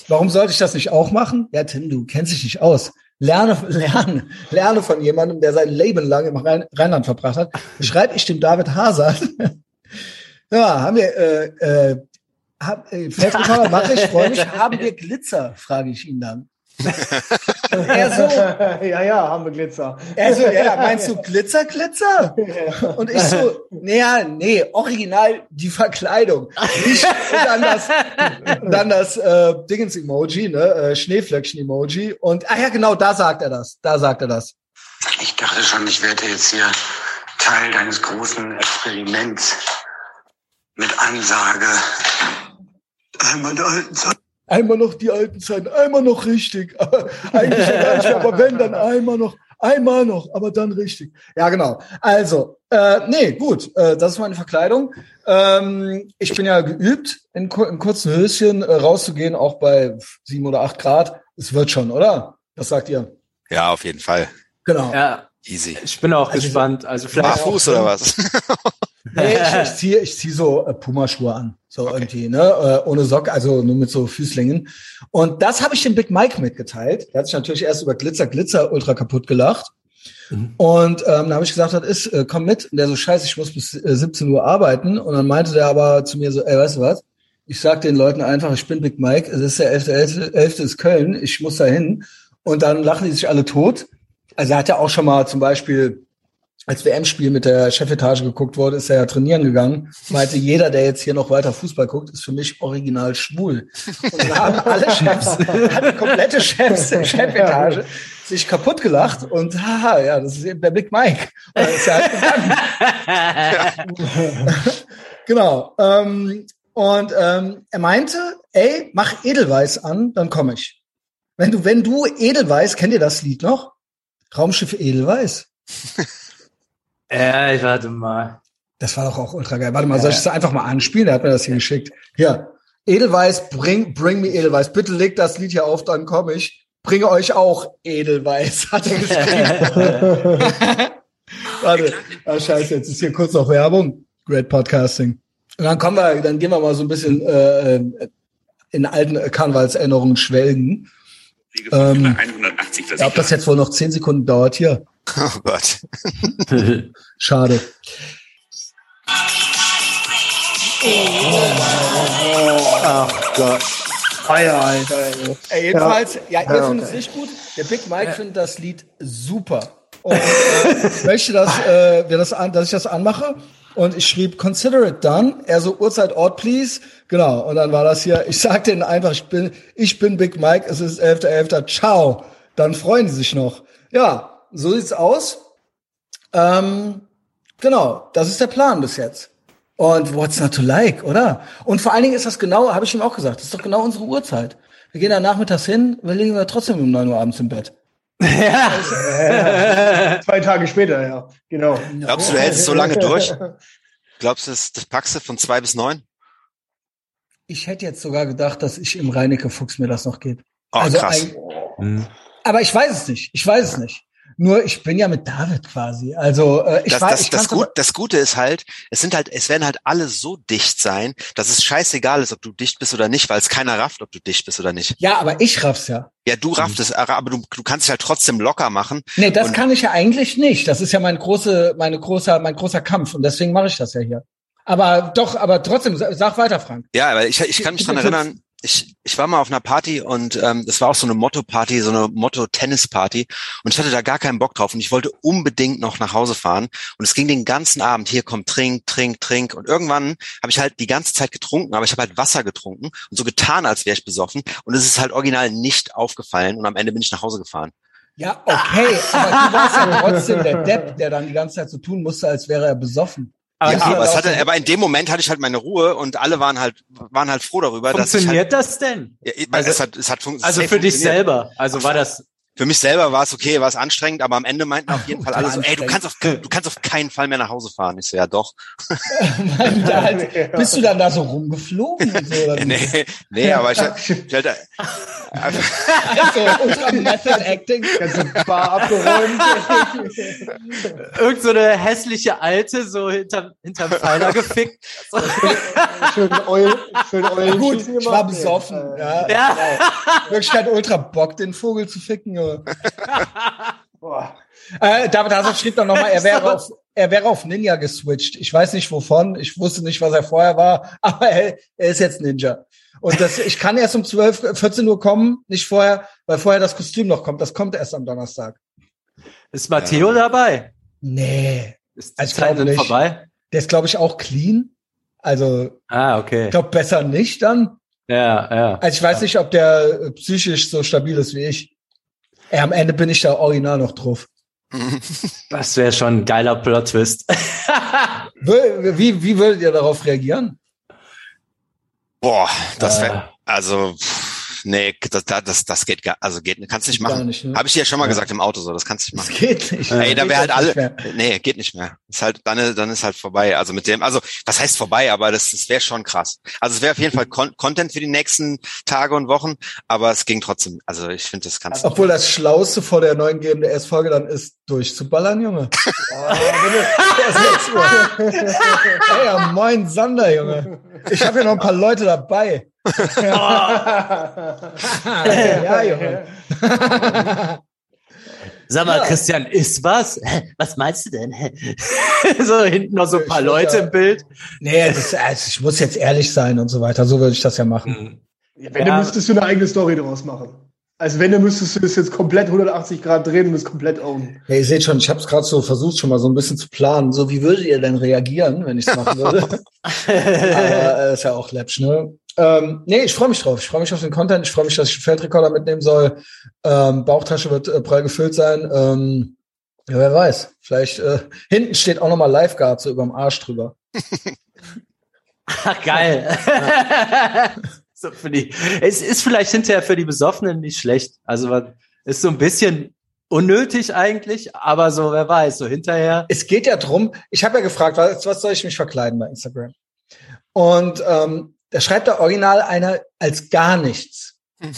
Warum sollte ich das nicht auch machen? Ja, Tim, du kennst dich nicht aus. Lerne, lerne, lerne von jemandem, der sein Leben lang im Rheinland verbracht hat. Schreibe ich dem David Hazard. ja, haben wir, äh, äh, hab, äh, mache ich, freue mich. Haben wir Glitzer? Frage ich ihn dann. Er so, ja, ja, haben wir Glitzer. Er so, ja, meinst du Glitzer, Glitzer? Und ich so, naja, nee, original die Verkleidung. Nicht, und dann das, dann das äh, Dingens-Emoji, ne, äh, Schneeflöckchen-Emoji. Und, ah ja, genau, da sagt er das. Da sagt er das. Ich dachte schon, ich werde jetzt hier Teil deines großen Experiments mit Ansage. Einmal der alten Zeit einmal noch die alten Zeiten, einmal noch richtig. Aber eigentlich ja gar nicht mehr, aber wenn, dann einmal noch, einmal noch, aber dann richtig. Ja, genau. Also, äh, nee, gut, äh, das ist meine Verkleidung. Ähm, ich bin ja geübt, in, in kurzen Höschen äh, rauszugehen, auch bei sieben oder acht Grad. Es wird schon, oder? Was sagt ihr? Ja, auf jeden Fall. Genau. Ja, Easy. Ich bin auch also, gespannt. Also vielleicht Barfuß oder was? nee, ich, ich ziehe ich zieh so äh, Pumaschuhe an. So okay. irgendwie, ne? Äh, ohne Sock, also nur mit so Füßlingen. Und das habe ich dem Big Mike mitgeteilt. Der hat sich natürlich erst über Glitzer, Glitzer ultra kaputt gelacht. Mhm. Und ähm, dann habe ich gesagt, das ist, äh, komm mit. Und der so, scheiße, ich muss bis äh, 17 Uhr arbeiten. Und dann meinte der aber zu mir so, ey, weißt du was? Ich sag den Leuten einfach, ich bin Big Mike, es ist der 11.11. 11. ist Köln, ich muss da hin. Und dann lachen die sich alle tot. Also er hat ja auch schon mal zum Beispiel als WM-Spiel mit der Chefetage geguckt wurde, ist er ja trainieren gegangen. Meinte, jeder, der jetzt hier noch weiter Fußball guckt, ist für mich original schwul. Und dann haben alle Chefs, alle komplette Chefs der Chefetage sich kaputt gelacht und haha, ja, das ist eben der Big Mike. Halt genau. Ähm, und ähm, er meinte, ey, mach Edelweiß an, dann komme ich. Wenn du, wenn du Edelweiß, kennt ihr das Lied noch? Raumschiff Edelweiß. Ja, ich warte mal. Das war doch auch ultra geil. Warte mal, ja. soll ich das einfach mal anspielen? Der hat mir das hier geschickt. Hier. Edelweiß, bring, bring me Edelweiß. Bitte legt das Lied hier auf, dann komme ich. Bringe euch auch Edelweiß, hat er geschrieben. Warte. Ah, scheiße, jetzt ist hier kurz noch Werbung. Great Podcasting. Und dann kommen wir, dann gehen wir mal so ein bisschen äh, in alten Karnevalserinnerungen schwelgen. Ähm, 180 ob das jetzt wohl noch zehn Sekunden dauert hier. Oh Gott. Schade. Ach Gott. Alter, Alter. Ey, jedenfalls, ja, ja ihr findet es nicht gut. Der Big Mike findet das Lied super. Und äh, möchte, dass, äh, wir das an, dass ich das anmache. Und ich schrieb, consider it done. Er so, Uhrzeit, Ort, please. Genau. Und dann war das hier, ich sagte ihnen einfach, ich bin, ich bin Big Mike, es ist 11.11. .11. Ciao. Dann freuen die sich noch. Ja, so sieht's aus. Ähm, genau, das ist der Plan bis jetzt. Und what's not to like, oder? Und vor allen Dingen ist das genau, habe ich ihm auch gesagt, das ist doch genau unsere Uhrzeit. Wir gehen da nachmittags hin, wir liegen wir trotzdem um neun Uhr abends im Bett. Ja. ja. Zwei Tage später, ja, genau. Glaubst du, du hältst es so lange durch? Glaubst du, das, das packst du von zwei bis neun? Ich hätte jetzt sogar gedacht, dass ich im Reinecke Fuchs mir das noch geht. Oh, also krass. Ein, aber ich weiß es nicht. Ich weiß es nicht. Nur ich bin ja mit David quasi. Also äh, ich das, weiß, das, ich das, Gut, das Gute ist halt, es sind halt, es werden halt alle so dicht sein, dass es scheißegal ist, ob du dicht bist oder nicht, weil es keiner rafft, ob du dicht bist oder nicht. Ja, aber ich raff's ja. Ja, du raffst es, aber du, du kannst es halt trotzdem locker machen. Nee, das kann ich ja eigentlich nicht. Das ist ja mein große, meine großer, mein großer Kampf und deswegen mache ich das ja hier. Aber doch, aber trotzdem, sag weiter, Frank. Ja, weil ich, ich kann mich dran erinnern, ich, ich war mal auf einer Party und ähm, das war auch so eine Motto-Party, so eine Motto-Tennis-Party und ich hatte da gar keinen Bock drauf und ich wollte unbedingt noch nach Hause fahren und es ging den ganzen Abend, hier kommt trink, trink, trink und irgendwann habe ich halt die ganze Zeit getrunken, aber ich habe halt Wasser getrunken und so getan, als wäre ich besoffen und es ist halt original nicht aufgefallen und am Ende bin ich nach Hause gefahren. Ja, okay, aber du warst ja trotzdem der Depp, der dann die ganze Zeit so tun musste, als wäre er besoffen. Aber, ja, aber, es hatte, aber in dem Moment hatte ich halt meine Ruhe und alle waren halt waren halt froh darüber. Funktioniert dass ich halt, das denn? Ja, also, es hat, es hat also für dich selber. Also war das für mich selber war es okay, war es anstrengend, aber am Ende meinten auf jeden Fall alle so, ey, du kannst auf, du kannst auf keinen Fall mehr nach Hause fahren. Ich so, ja doch. halt, bist du dann da so rumgeflogen? So, oder nee, nee, aber ich, ich halt, also, ultra Method Acting. Ganze Bar abgeräumt. Irgend so eine hässliche Alte, so hinterm, hinterm Pfeiler gefickt. schön Eul, schön Eul Gut, ich war besoffen. Ja. ja. ja. Wirklich kein ultra Bock, den Vogel zu ficken. Boah. Äh, David Hasser schrieb dann nochmal, er wäre auf, er wäre auf Ninja geswitcht. Ich weiß nicht wovon. Ich wusste nicht, was er vorher war, aber er, er ist jetzt Ninja. Und das, ich kann erst um 12, 14 Uhr kommen, nicht vorher, weil vorher das Kostüm noch kommt. Das kommt erst am Donnerstag. Ist Matteo ja. dabei? Nee. Ist die also Zeit denn vorbei? Der ist, glaube ich, auch clean. Also, ah, okay. ich glaube, besser nicht dann. Ja, ja. Also ich weiß ja. nicht, ob der psychisch so stabil ist wie ich. Ey, am Ende bin ich da original noch drauf. Das wäre schon ein geiler Plot-Twist. wie, wie würdet ihr darauf reagieren? Boah, das wäre, äh. also, pff, nee, das, das, das geht gar, also geht, kannst nicht machen. Nicht, ne? Habe ich dir ja schon mal ja. gesagt im Auto so, das kannst du nicht machen. Das geht nicht. Ey, da wäre halt alle, nee, geht nicht mehr. Ist halt, dann, dann ist halt vorbei. Also mit dem, also, was heißt vorbei, aber das, das wäre schon krass. Also es wäre auf jeden Fall Con Content für die nächsten Tage und Wochen, aber es ging trotzdem, also ich finde, das kannst Obwohl das Schlauste vor der neuen GMDS-Folge dann ist, durchzuballern, Junge. oh, Ey, ja, moin Sander, Junge. Ich habe ja noch ein paar Leute dabei. Ja, Junge. Sag mal, ja. Christian, ist was? Was meinst du denn? so hinten noch so ein paar Leute im Bild. Nee, das, also ich muss jetzt ehrlich sein und so weiter. So würde ich das ja machen. Ja, wenn ja. du müsstest du eine eigene Story daraus machen. Also wenn, du müsstest du das jetzt komplett 180 Grad drehen und es komplett own. Ja, ihr seht schon, ich habe es gerade so versucht, schon mal so ein bisschen zu planen. So, wie würdet ihr denn reagieren, wenn ich es machen würde? Aber äh, ist ja auch läppsch, ne? Ähm, nee, ich freue mich drauf. Ich freue mich auf den Content. Ich freue mich, dass ich einen Feldrekorder mitnehmen soll. Ähm, Bauchtasche wird äh, prall gefüllt sein. Ähm, ja, wer weiß. Vielleicht äh, hinten steht auch nochmal Lifeguard so überm Arsch drüber. Ach, geil. so für die, es ist vielleicht hinterher für die Besoffenen nicht schlecht. Also ist so ein bisschen unnötig eigentlich, aber so, wer weiß, so hinterher. Es geht ja drum, ich habe ja gefragt, was, was soll ich mich verkleiden bei Instagram? Und ähm, da schreibt der Original einer als gar nichts.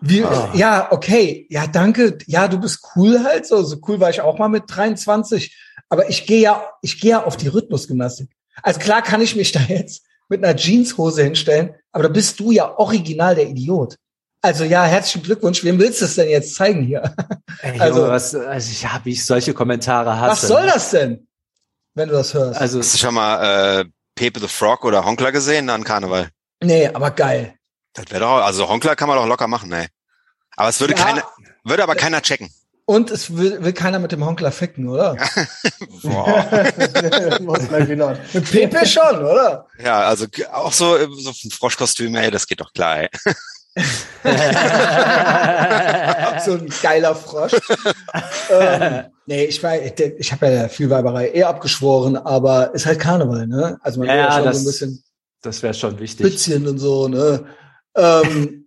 Wie, oh. Ja, okay, ja, danke. Ja, du bist cool halt so. So cool war ich auch mal mit 23. Aber ich gehe ja, ich gehe ja auf die Rhythmusgymnastik. Also klar kann ich mich da jetzt mit einer Jeanshose hinstellen, aber da bist du ja original der Idiot. Also ja, herzlichen Glückwunsch. Wem willst du es denn jetzt zeigen hier? Ey, also, was, also ich habe ich solche Kommentare hasse. Was soll das denn, wenn du das hörst? Also hast du schon mal äh, Pepe the Frog oder Honkler gesehen an Karneval? Nee, aber geil. Das wäre doch, also Honkler kann man doch locker machen, ey. Aber es würde ja, keiner, würde aber keiner checken. Und es will, will keiner mit dem Honkler ficken, oder? Boah. mit Pepe schon, oder? Ja, also auch so, so ein Froschkostüm, ey, das geht doch klar, ey. So ein geiler Frosch. ähm, nee, ich war, ich habe ja viel Weiberei eher abgeschworen, aber ist halt Karneval, ne? Also man ja, ja schon das, so ein bisschen. Das wäre schon wichtig. Bisschen und so, ne? Ähm,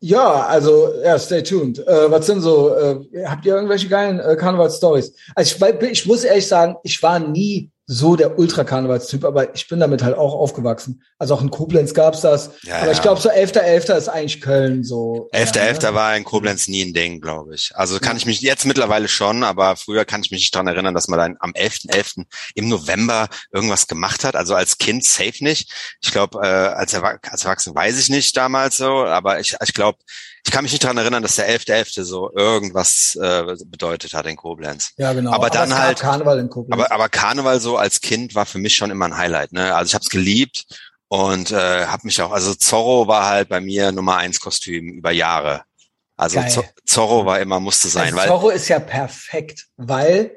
ja, also ja, stay tuned. Äh, was sind so? Äh, habt ihr irgendwelche geilen äh, Karneval-Stories? Also ich, ich muss ehrlich sagen, ich war nie so der Ultra-Karnevalstyp, aber ich bin damit halt auch aufgewachsen. Also auch in Koblenz gab's das. Ja, aber ich glaube, so 11.11. .11. ist eigentlich Köln so. 11.11. Ja, ne? war in Koblenz nie ein Ding, glaube ich. Also kann ich mich jetzt mittlerweile schon, aber früher kann ich mich nicht dran erinnern, dass man dann am 11.11. .11. im November irgendwas gemacht hat. Also als Kind safe nicht. Ich glaube, äh, als, Erwach als Erwachsener weiß ich nicht damals so, aber ich, ich glaube, ich kann mich nicht daran erinnern, dass der 11.11. .11. so irgendwas äh, bedeutet hat in Koblenz. Ja, genau. Aber, aber dann halt Karneval in Koblenz. Aber, aber Karneval so als Kind war für mich schon immer ein Highlight. Ne? Also ich habe es geliebt und äh, habe mich auch. Also Zorro war halt bei mir Nummer eins Kostüm über Jahre. Also Geil. Zorro war immer musste sein. Also weil Zorro ist ja perfekt, weil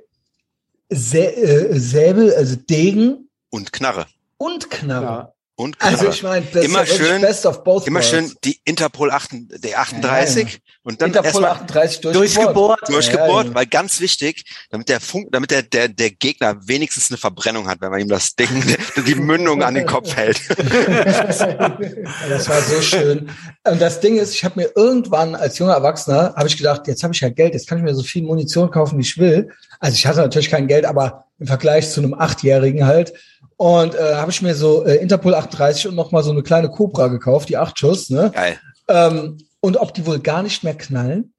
Sä äh, Säbel, also Degen und Knarre und Knarre. Ja. Und Knarre. Also ich meine, immer ja schön, best of both immer schön die Interpol 8, der 38 ja, und dann Interpol 38 durchgebohrt, durchgebohrt, durchgebohrt weil ganz wichtig, damit der Funk, damit der, der, der Gegner wenigstens eine Verbrennung hat, wenn man ihm das Ding, die Mündung an den Kopf hält. das war so schön. Und das Ding ist, ich habe mir irgendwann als junger Erwachsener, habe ich gedacht, jetzt habe ich ja Geld, jetzt kann ich mir so viel Munition kaufen, wie ich will. Also ich hatte natürlich kein Geld, aber im Vergleich zu einem Achtjährigen halt. Und äh, habe ich mir so äh, Interpol 38 und noch mal so eine kleine Cobra gekauft, die acht Schuss, ne? Geil. Ähm, und ob die wohl gar nicht mehr knallen?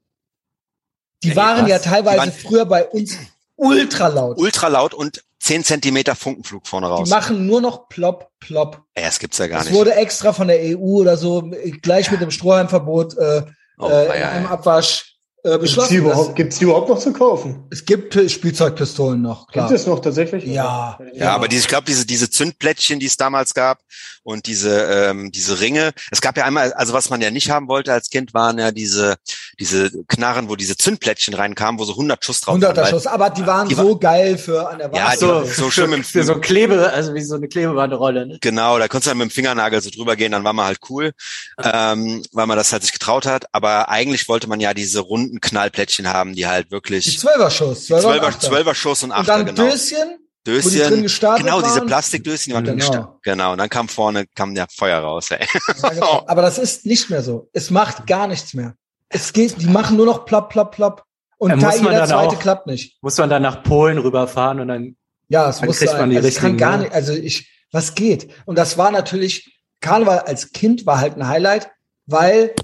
Die waren was? ja teilweise früher bei uns ultra laut. Ultra laut und zehn Zentimeter Funkenflug vorne raus. Die machen nur noch plopp, plopp. Ey, das gibt's ja gar das nicht. Es wurde extra von der EU oder so, gleich mit dem Strohhalmverbot äh, oh, äh, im Abwasch äh, beschlossen. Gibt's die, überhaupt, gibt's die überhaupt noch zu kaufen? Es gibt Spielzeugpistolen noch, klar. Gibt es noch tatsächlich? Ja. Ja, ja aber diese, ich glaube, diese, diese Zündplättchen, die es damals gab und diese, ähm, diese Ringe. Es gab ja einmal, also was man ja nicht haben wollte als Kind, waren ja diese, diese Knarren, wo diese Zündplättchen reinkamen, wo so 100 Schuss drauf 100 Schuss, aber die waren die so war, geil für an der Wand. Ja, so, so schön mit für so Klebe, also wie so eine Klebebanderolle. Ne? Genau, da konntest du dann mit dem Fingernagel so drüber gehen, dann war man halt cool, ähm, weil man das halt sich getraut hat. Aber eigentlich wollte man ja diese runden Knallplättchen haben, die halt wirklich. Die Zwölfer-Schuss. Zwölfer, Zwölfer Schuss und Achter, und dann genau. Döschen, Döschen, die drin gestartet genau, waren. diese Plastikdöschen, die waren genau. drin gestartet. Genau, und dann kam vorne, kam der Feuer raus, ey. Ja, genau. Aber das ist nicht mehr so. Es macht gar nichts mehr. Es geht, die machen nur noch plopp, plopp, plopp. Und Teil jeder zweite auch, klappt nicht. Muss man dann nach Polen rüberfahren und dann, ja, es muss kriegt sein. man die also richtigen. kann gar nicht, also ich, was geht? Und das war natürlich, Karneval als Kind war halt ein Highlight, weil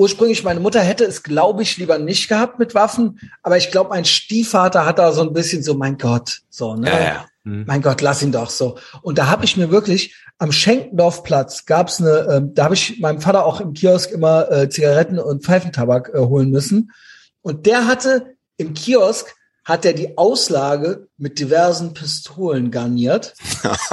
ursprünglich meine Mutter hätte es, glaube ich, lieber nicht gehabt mit Waffen, aber ich glaube, mein Stiefvater hat da so ein bisschen so, mein Gott, so, ne? Ja, ja. Mhm. Mein Gott, lass ihn doch so. Und da habe ich mir wirklich am Schenkendorfplatz gab's eine, äh, da habe ich meinem Vater auch im Kiosk immer äh, Zigaretten und Pfeifentabak äh, holen müssen. Und der hatte im Kiosk hat er die Auslage mit diversen Pistolen garniert.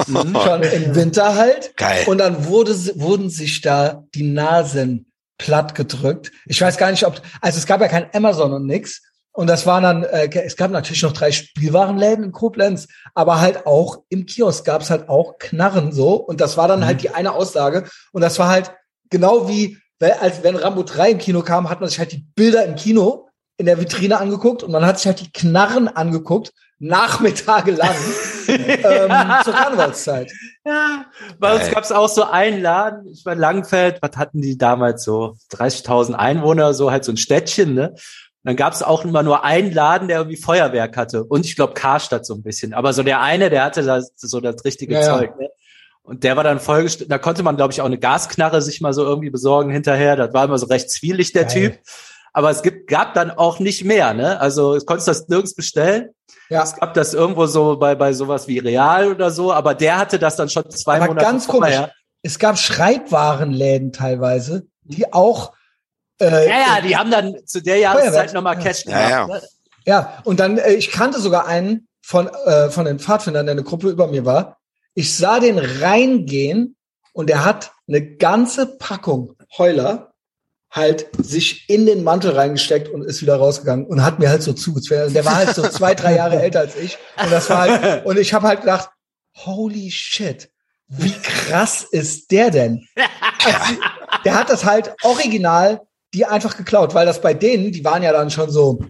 Mhm. Schon im Winter halt. Geil. Und dann wurde, wurden sich da die Nasen platt gedrückt. Ich weiß gar nicht, ob, also es gab ja kein Amazon und nix. Und das waren dann, äh, es gab natürlich noch drei Spielwarenläden in Koblenz, aber halt auch im Kiosk gab es halt auch Knarren so. Und das war dann halt mhm. halt die eine Aussage. Und das war halt genau wie, als wenn Rambo 3 im Kino kam, hat man sich halt die Bilder im Kino in der Vitrine angeguckt und man hat sich halt die Knarren angeguckt, nachmittagelang ähm, zur Karnevalszeit. Ja, bei uns gab es auch so einen Laden, ich war Langfeld, was hatten die damals so? 30.000 Einwohner, so halt so ein Städtchen, ne? dann gab es auch immer nur einen Laden, der irgendwie Feuerwerk hatte. Und ich glaube Karstadt so ein bisschen. Aber so der eine, der hatte das, so das richtige ja, Zeug. Ne? Und der war dann vollgestellt. Da konnte man, glaube ich, auch eine Gasknarre sich mal so irgendwie besorgen hinterher. Das war immer so recht zwielig, der Geil. Typ. Aber es gibt, gab dann auch nicht mehr. Ne? Also es konntest das nirgends bestellen. Ja. Es gab das irgendwo so bei, bei sowas wie Real oder so. Aber der hatte das dann schon zwei aber Monate ganz komisch. Es gab Schreibwarenläden teilweise, die auch äh, ja, ja, die haben dann zu der Jahreszeit nochmal Cash gemacht. Ja, ja. Ne? ja und dann, äh, ich kannte sogar einen von, äh, von den Pfadfindern, der eine Gruppe über mir war. Ich sah den reingehen und er hat eine ganze Packung Heuler halt sich in den Mantel reingesteckt und ist wieder rausgegangen und hat mir halt so zugezwungen. Der war halt so zwei, drei Jahre älter als ich und das war halt, und ich habe halt gedacht, holy shit, wie krass ist der denn? Also, der hat das halt original die einfach geklaut, weil das bei denen, die waren ja dann schon so,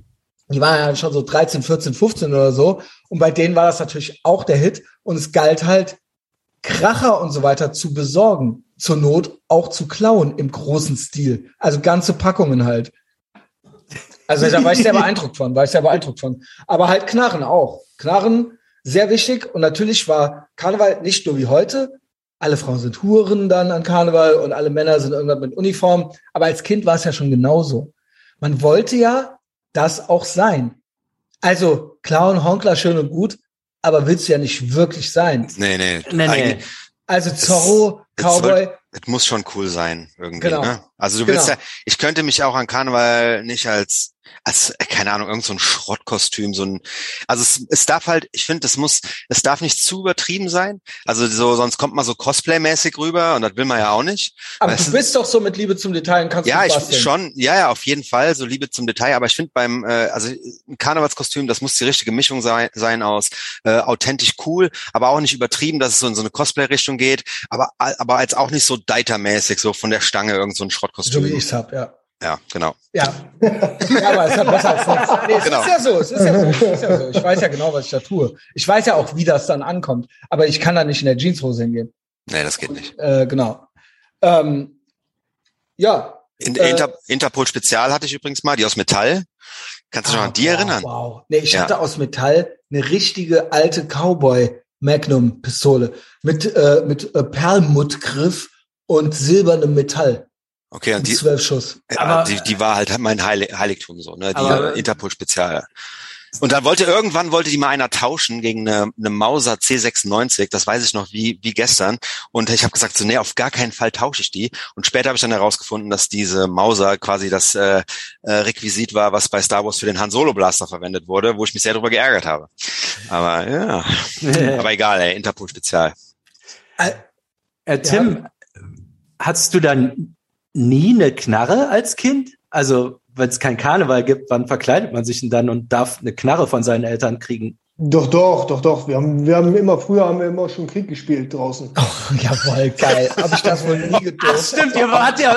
die waren ja schon so 13, 14, 15 oder so. Und bei denen war das natürlich auch der Hit. Und es galt halt, Kracher und so weiter zu besorgen. Zur Not auch zu klauen im großen Stil. Also ganze Packungen halt. Also da war ich sehr beeindruckt von, war ich sehr beeindruckt von. Aber halt Knarren auch. Knarren, sehr wichtig. Und natürlich war Karneval nicht nur wie heute, alle Frauen sind Huren dann an Karneval und alle Männer sind irgendwann mit Uniform. Aber als Kind war es ja schon genauso. Man wollte ja das auch sein. Also Clown, Honkler, schön und gut, aber willst du ja nicht wirklich sein. Nee, nee. nee, nee. Also Zorro, Cowboy, es muss schon cool sein irgendwie. Genau. Ne? Also du willst genau. ja, ich könnte mich auch an Karneval nicht als als, äh, keine Ahnung, irgend so ein Schrottkostüm, so ein, also es, es darf halt, ich finde, es muss, es darf nicht zu übertrieben sein. Also so, sonst kommt man so Cosplay-mäßig rüber und das will man ja auch nicht. Aber weißt du bist doch so mit Liebe zum Detail und kannst Ja, ich schon, ja, ja, auf jeden Fall, so Liebe zum Detail. Aber ich finde beim, äh, also ein Karnevalskostüm, das muss die richtige Mischung sein, sein aus äh, authentisch cool, aber auch nicht übertrieben, dass es so in so eine Cosplay-Richtung geht, aber, aber als auch nicht so Deiter-mäßig, so von der Stange irgend so ein Schrottkostüm. So wie ich's hab, ja. Ja, genau. Ja. ja aber es hat besser als nichts. Nee, es genau. ist ja so, es ist ja so, es ist ja so. Ich weiß ja genau, was ich da tue. Ich weiß ja auch, wie das dann ankommt. Aber ich kann da nicht in der Jeanshose hingehen. Nee, das geht nicht. Äh, genau. Ähm, ja. In, äh, Inter, Interpol Spezial hatte ich übrigens mal, die aus Metall. Kannst du dich ah, noch an die wow, erinnern? Wow. Nee, ich ja. hatte aus Metall eine richtige alte Cowboy Magnum Pistole mit, äh, mit äh, Perlmuttgriff und silbernem Metall. Okay, und die, zwölf Schuss. Ja, aber, die, die war halt mein Heiligtum so, ne? Die aber, Interpol Spezial. Und dann wollte irgendwann wollte die mal einer tauschen gegen eine, eine Mauser C96, das weiß ich noch wie wie gestern. Und ich habe gesagt, so nee, auf gar keinen Fall tausche ich die. Und später habe ich dann herausgefunden, dass diese Mauser quasi das äh, äh, Requisit war, was bei Star Wars für den Han Solo Blaster verwendet wurde, wo ich mich sehr darüber geärgert habe. Aber ja, aber egal, ey, Interpol Spezial. Äh, äh, Tim, ja. hattest du dann nie eine Knarre als Kind? Also, wenn es kein Karneval gibt, wann verkleidet man sich denn dann und darf eine Knarre von seinen Eltern kriegen? Doch, doch, doch, doch. Wir haben, wir haben immer, früher haben wir immer schon Krieg gespielt draußen. Oh, jawohl, geil. Hab ich das wohl nie gedurft. Ach, stimmt, ihr wart ja,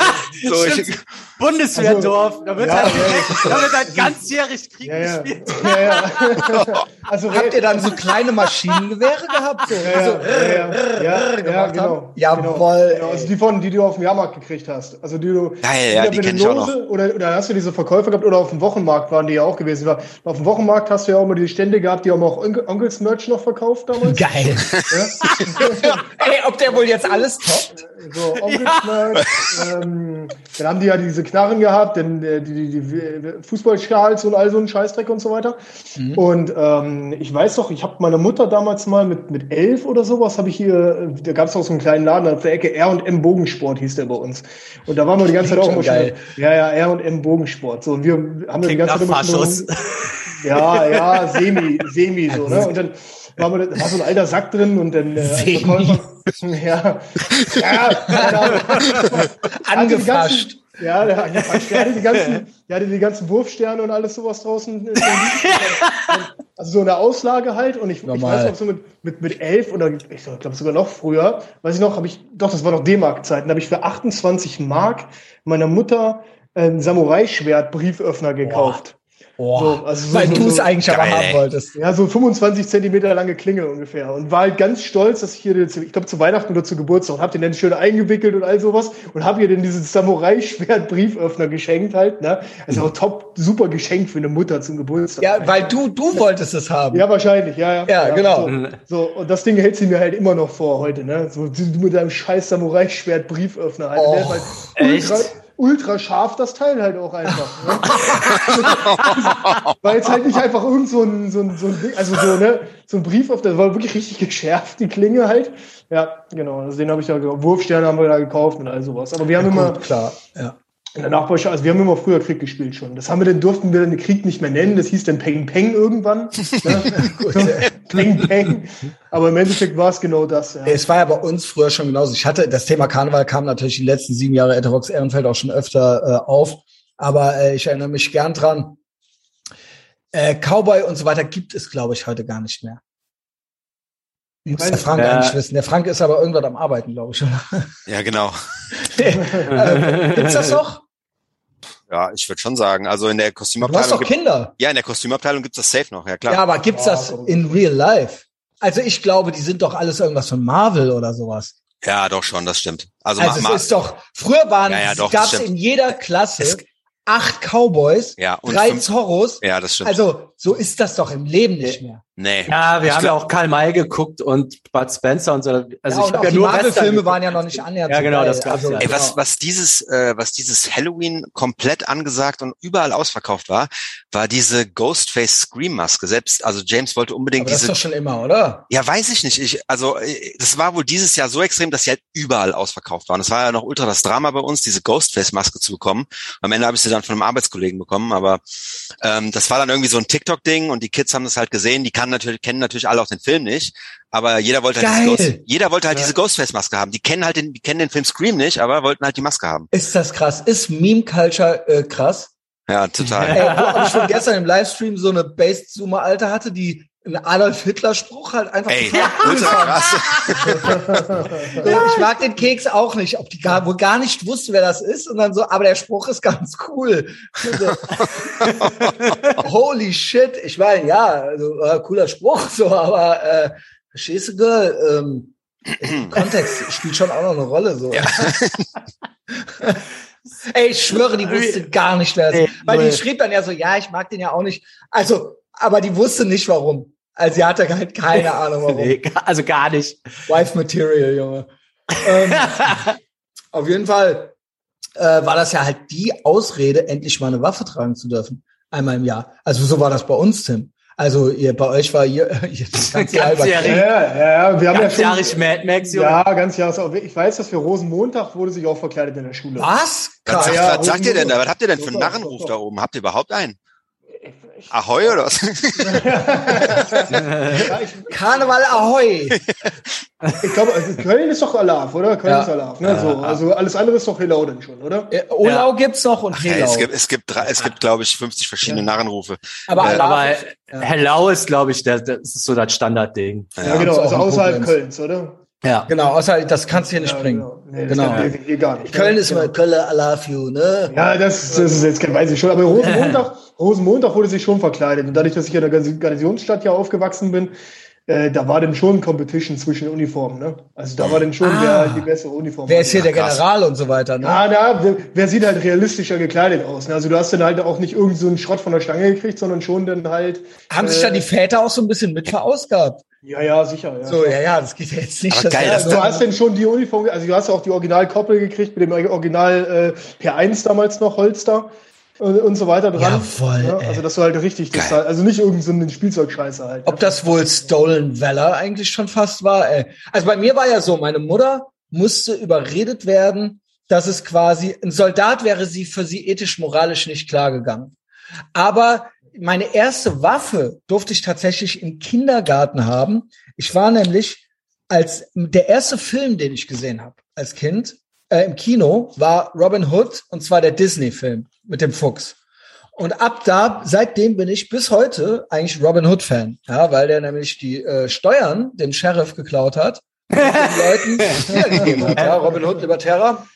so, ich, Bundeswehrdorf. Also, da wird, ja, halt, ja, da wird halt ganzjährig Krieg ja, gespielt. Ja, ja. also habt ihr dann so kleine Maschinengewehre gehabt? So, ja, so, ja, ja, ja, genau. Jawohl. Genau. Also die von, die du auf dem Jahrmarkt gekriegt hast. Also die du. Geil, ja, die kenn ich auch noch. Oder, oder hast du diese Verkäufer gehabt oder auf dem Wochenmarkt waren die ja auch gewesen. Auf dem Wochenmarkt hast du ja auch immer die Stände gehabt, die haben auch Onkels Merch noch verkauft damals. Geil. Ey, ob der wohl jetzt alles toppt? So, Onkels Merch. Ähm, dann haben die ja diese Knarren gehabt, denn äh, die, die, die Fußballschals und all so ein Scheißdreck und so weiter. Mhm. Und ähm, ich weiß doch, ich habe meine Mutter damals mal mit mit elf oder sowas, habe ich hier, da gab es auch so einen kleinen Laden auf der Ecke, R und M Bogensport hieß der bei uns. Und da waren wir die ganze Zeit auch immer schon. Ja, ja, R und M Bogensport. So, und wir haben die ganze Zeit immer schon. Ja, ja, semi, semi so, ne? Und dann war, da war so ein alter Sack drin und dann äh, Verkäufer, ja, ja, ja, angefasst. Ja, der, der, hatte die ganzen, der hatte die ganzen Wurfsterne und alles sowas draußen. also so eine Auslage halt. Und ich, ich weiß noch, so mit, mit, mit elf oder ich glaube sogar noch früher, weiß ich noch, habe ich, doch, das war noch D-Mark-Zeiten, habe ich für 28 Mark meiner Mutter ein Samurai-Schwert Brieföffner gekauft. Oh, so, also weil so, du es so, eigentlich aber haben wolltest. Ja, so 25 Zentimeter lange Klinge ungefähr. Und war halt ganz stolz, dass ich hier, ich glaube zu Weihnachten oder zu Geburtstag, und hab den dann schön eingewickelt und all sowas und hab ihr dann dieses Samurai-Schwert-Brieföffner geschenkt halt. Ne? Also auch top, super Geschenk für eine Mutter zum Geburtstag. Ja, weil du, du wolltest es haben. Ja, wahrscheinlich, ja, ja. Ja, ja genau. So, so, und das Ding hält sie mir halt immer noch vor heute, ne? So, du mit deinem scheiß Samurai-Schwert-Brieföffner halt. Oh, halt ultra, ultra scharf das Teil halt auch einfach. Ne? Weil es halt nicht einfach irgend so ein, so ein, so ein also so, ne, so ein Brief auf der, war wirklich richtig geschärft, die Klinge halt. Ja, genau. Also den habe ich ja gekauft. Wurfsterne haben wir da gekauft und all sowas. Aber wir haben ja, immer. Klar, ja in der Nachbarschaft, also wir haben immer früher Krieg gespielt schon. Das haben wir dann, durften wir den Krieg nicht mehr nennen. Das hieß dann Peng Peng irgendwann. ne? Peng Peng. Aber im Endeffekt war es genau das. Ja. Es war ja bei uns früher schon genauso. Ich hatte, das Thema Karneval kam natürlich die letzten sieben Jahre Etherbox Ehrenfeld auch schon öfter äh, auf. Aber äh, ich erinnere mich gern dran. Äh, Cowboy und so weiter gibt es, glaube ich, heute gar nicht mehr. Muss der Frank ja. eigentlich wissen. Der Frank ist aber irgendwann am Arbeiten, glaube ich. Ja, genau. äh, gibt's das noch? Ja, ich würde schon sagen. Also in der Kostümabteilung. Du hast doch Kinder. Ja, in der Kostümabteilung gibt's das safe noch, ja klar. Ja, aber gibt's das in real life? Also ich glaube, die sind doch alles irgendwas von Marvel oder sowas. Ja, doch schon, das stimmt. Also, also es ist doch, früher waren, ja, ja, doch, gab's in jeder Klasse es, acht Cowboys, ja, drei fünf, Zorros. Ja, das stimmt. Also so ist das doch im Leben nicht mehr. Nee. Ja, wir ich haben ja auch Karl May geguckt und Bud Spencer und so. Also ja, ich habe ja nur Marvel-Filme waren ja noch nicht annähernd. Ja, genau, das gab's also, ja. Ey, was, was dieses, äh, was dieses Halloween komplett angesagt und überall ausverkauft war, war diese Ghostface Scream Maske. Selbst, also James wollte unbedingt Aber diese. Das ist doch schon immer, oder? Ja, weiß ich nicht. Ich, also, äh, das war wohl dieses Jahr so extrem, dass sie halt überall ausverkauft waren. Das war ja noch ultra das Drama bei uns, diese Ghostface Maske zu bekommen. Am Ende habe ich sie dann von einem Arbeitskollegen bekommen, aber ähm, das war dann irgendwie so ein TikTok-Ding und die Kids haben das halt gesehen. Die kann natürlich, kennen natürlich alle auch den Film nicht, aber jeder wollte halt, diese, Ghost, jeder wollte halt ja. diese Ghostface-Maske haben. Die kennen halt den, die kennen den Film Scream nicht, aber wollten halt die Maske haben. Ist das krass? Ist Meme-Culture äh, krass? Ja, total. Ey, ich schon gestern im Livestream so eine Base-Zoomer-Alte hatte, die ein Adolf Hitler Spruch halt einfach Ey, ultra krass. ich mag den Keks auch nicht, ob die gar, wohl gar nicht wusste, wer das ist und dann so, aber der Spruch ist ganz cool. Holy shit, ich meine, ja, also, äh, cooler Spruch, so, aber äh, verstehst du, Girl, ähm, Kontext spielt schon auch noch eine Rolle, so. Ja. Ey, ich schwöre, die wusste gar nicht, wer es ist. Weil die schrieb dann ja so, ja, ich mag den ja auch nicht. Also, aber die wusste nicht warum. Also sie hatte halt keine Ahnung warum. nee, also gar nicht. Wife Material, Junge. ähm, auf jeden Fall äh, war das ja halt die Ausrede, endlich mal eine Waffe tragen zu dürfen. Einmal im Jahr. Also so war das bei uns, Tim. Also ihr, bei euch war ihr, ihr das ganze Jahr ja, ja, ja, wir haben ganz ja schon, Mad Max, Junge. Ja, ganz Jahres. Ich weiß, dass für Rosenmontag wurde sich auch verkleidet in der Schule. Was? Was, sagt, was sagt ihr denn da? Was habt ihr denn für einen Narrenruf da oben? Habt ihr überhaupt einen? Ahoi oder was? Karneval Ahoi. Ich glaube, also Köln ist doch Alaf, oder? Köln ja. ist Alaf. Ne? Ja, so, also alles andere ist doch Helau dann schon, oder? Ja, Olau gibt's noch und Helau. es gibt, es gibt, drei, es gibt, glaube ich, 50 verschiedene Narrenrufe. Aber, äh, aber Hellau ist, glaube ich, der, das ist so das Standardding. Ja, genau, also außerhalb Kölns, oder? Ja. Genau, außer das kannst du hier nicht ja, bringen. Genau, nee, genau. Hier gar nicht. Köln ist immer Köln I love you, ne? Ja, das, das ist jetzt, weiß ich schon, aber Rosenmontag, Rosenmontag wurde sich schon verkleidet. Und dadurch, dass ich in der Garnisonsstadt ja aufgewachsen bin, äh, da war dann schon Competition zwischen Uniformen, ne? Also da war dann schon ah, wer die bessere Uniform. Wer ist hier der General und so weiter, ne? Ah, na, wer, wer sieht halt realistischer gekleidet aus? Ne? Also du hast dann halt auch nicht irgend so einen Schrott von der Stange gekriegt, sondern schon dann halt. Haben äh, sich da die Väter auch so ein bisschen mit verausgabt? Ja, ja, sicher. Ja. So, ja, ja, das geht ja jetzt nicht. Aber geil, das du hast denn schon die Uniform, also du hast auch die Original-Koppel gekriegt mit dem Original äh, P1 damals noch, Holster und, und so weiter dran. Ja, voll. Ja, also das war halt richtig, das halt, also nicht irgendein so Spielzeugscheiße halt. Ob das wohl Stolen Valor eigentlich schon fast war, ey. Also bei mir war ja so, meine Mutter musste überredet werden, dass es quasi, ein Soldat wäre sie für sie ethisch-moralisch nicht klargegangen. Aber meine erste Waffe durfte ich tatsächlich im Kindergarten haben. Ich war nämlich als der erste Film, den ich gesehen habe als Kind äh, im Kino, war Robin Hood und zwar der Disney-Film mit dem Fuchs. Und ab da, seitdem bin ich bis heute eigentlich Robin Hood Fan, ja, weil der nämlich die äh, Steuern dem Sheriff geklaut hat, den Leuten. Ja, Robin Hood Libertärer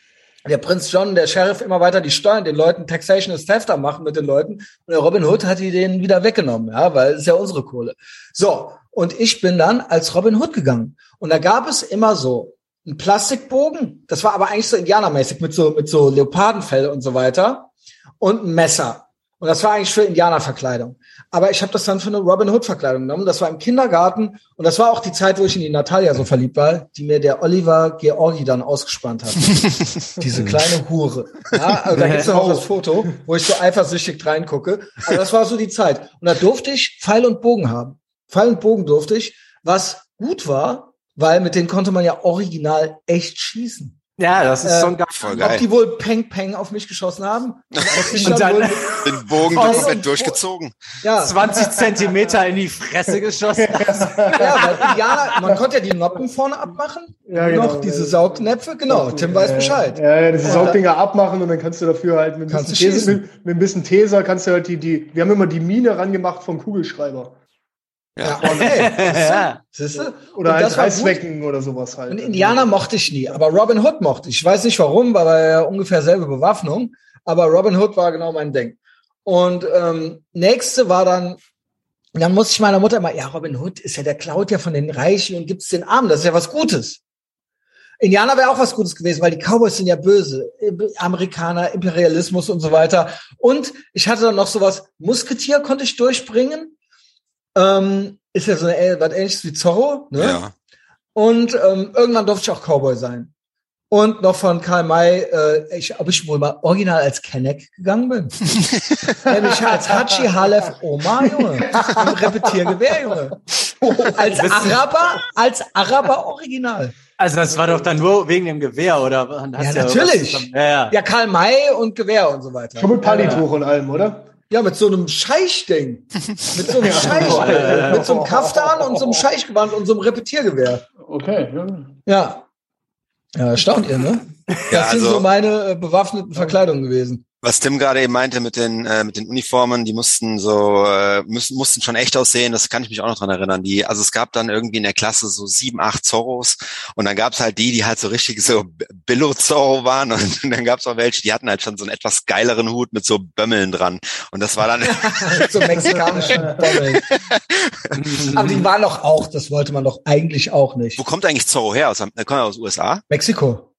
der Prinz John, der Sheriff, immer weiter die Steuern den Leuten, Taxation is Theft machen mit den Leuten. Und der Robin Hood hat die denen wieder weggenommen, ja, weil es ist ja unsere Kohle. So. Und ich bin dann als Robin Hood gegangen. Und da gab es immer so einen Plastikbogen. Das war aber eigentlich so indianermäßig mit so, mit so Leopardenfell und so weiter. Und ein Messer. Und das war eigentlich für Indianerverkleidung. Aber ich habe das dann für eine Robin Hood-Verkleidung genommen. Das war im Kindergarten. Und das war auch die Zeit, wo ich in die Natalia so verliebt war, die mir der Oliver Georgi dann ausgespannt hat. Diese kleine Hure. Ja, also da gibt's noch das Foto, wo ich so eifersüchtig reingucke. Aber das war so die Zeit. Und da durfte ich Pfeil und Bogen haben. Pfeil und Bogen durfte ich, was gut war, weil mit denen konnte man ja original echt schießen. Ja, das ist äh, schon voll geil. Ob die wohl Peng Peng auf mich geschossen haben? und dann den Bogen komplett durchgezogen. Ja. 20 Zentimeter in die Fresse geschossen. ja, weil Indianer, man konnte ja die Noppen vorne abmachen. Ja, genau. Noch diese Saugnäpfe, genau. Tim weiß Bescheid. Ja, ja, diese Saugdinger abmachen und dann kannst du dafür halt mit ein bisschen, Teser, mit, mit ein bisschen Teser kannst du halt die, die, wir haben immer die Mine rangemacht vom Kugelschreiber. Ja, okay. ja. Siehst du? Oder als Reißwecken oder sowas halt. Und Indianer mochte ich nie, aber Robin Hood mochte ich. Ich weiß nicht warum, weil er ja ungefähr selbe Bewaffnung, aber Robin Hood war genau mein Ding. Und ähm, nächste war dann, dann musste ich meiner Mutter immer, ja, Robin Hood ist ja der klaut ja von den Reichen und gibt's den Armen, das ist ja was Gutes. Indianer wäre auch was Gutes gewesen, weil die Cowboys sind ja böse. Amerikaner, Imperialismus und so weiter. Und ich hatte dann noch sowas, Musketier konnte ich durchbringen ähm, ist ja so eine, was ähnliches wie Zorro, ne? Ja. Und ähm, irgendwann durfte ich auch Cowboy sein. Und noch von Karl May, äh, ich, ob ich wohl mal original als Kenneck gegangen bin. Nämlich als Hachi Halef Omar, Junge. Im Repetiergewehr, Junge. Als Araber, als Araber original. Also das war doch dann nur wegen dem Gewehr, oder? ja, natürlich. Ja, ja. ja, Karl May und Gewehr und so weiter. Schon mit Palituch ja. und allem, oder? Ja, mit so einem Scheichding. Mit so einem Scheichding. mit so einem Kaftan und so einem Scheichgewand und so einem Repetiergewehr. Okay, ja. Ja. Erstaunt ihr, ne? Das ja, sind also, so meine äh, bewaffneten Verkleidungen gewesen was Tim gerade eben meinte mit den äh, mit den Uniformen, die mussten so äh, müssen mussten schon echt aussehen. Das kann ich mich auch noch dran erinnern. Die also es gab dann irgendwie in der Klasse so sieben, acht Zorros und dann gab's halt die, die halt so richtig so Billo Zorro waren und, und dann gab's auch welche, die hatten halt schon so einen etwas geileren Hut mit so Bömmeln dran und das war dann so mexikanischen Bömmeln. Aber die waren doch auch, das wollte man doch eigentlich auch nicht. Wo kommt eigentlich Zorro her? Aus, kommt er aus USA? Mexiko.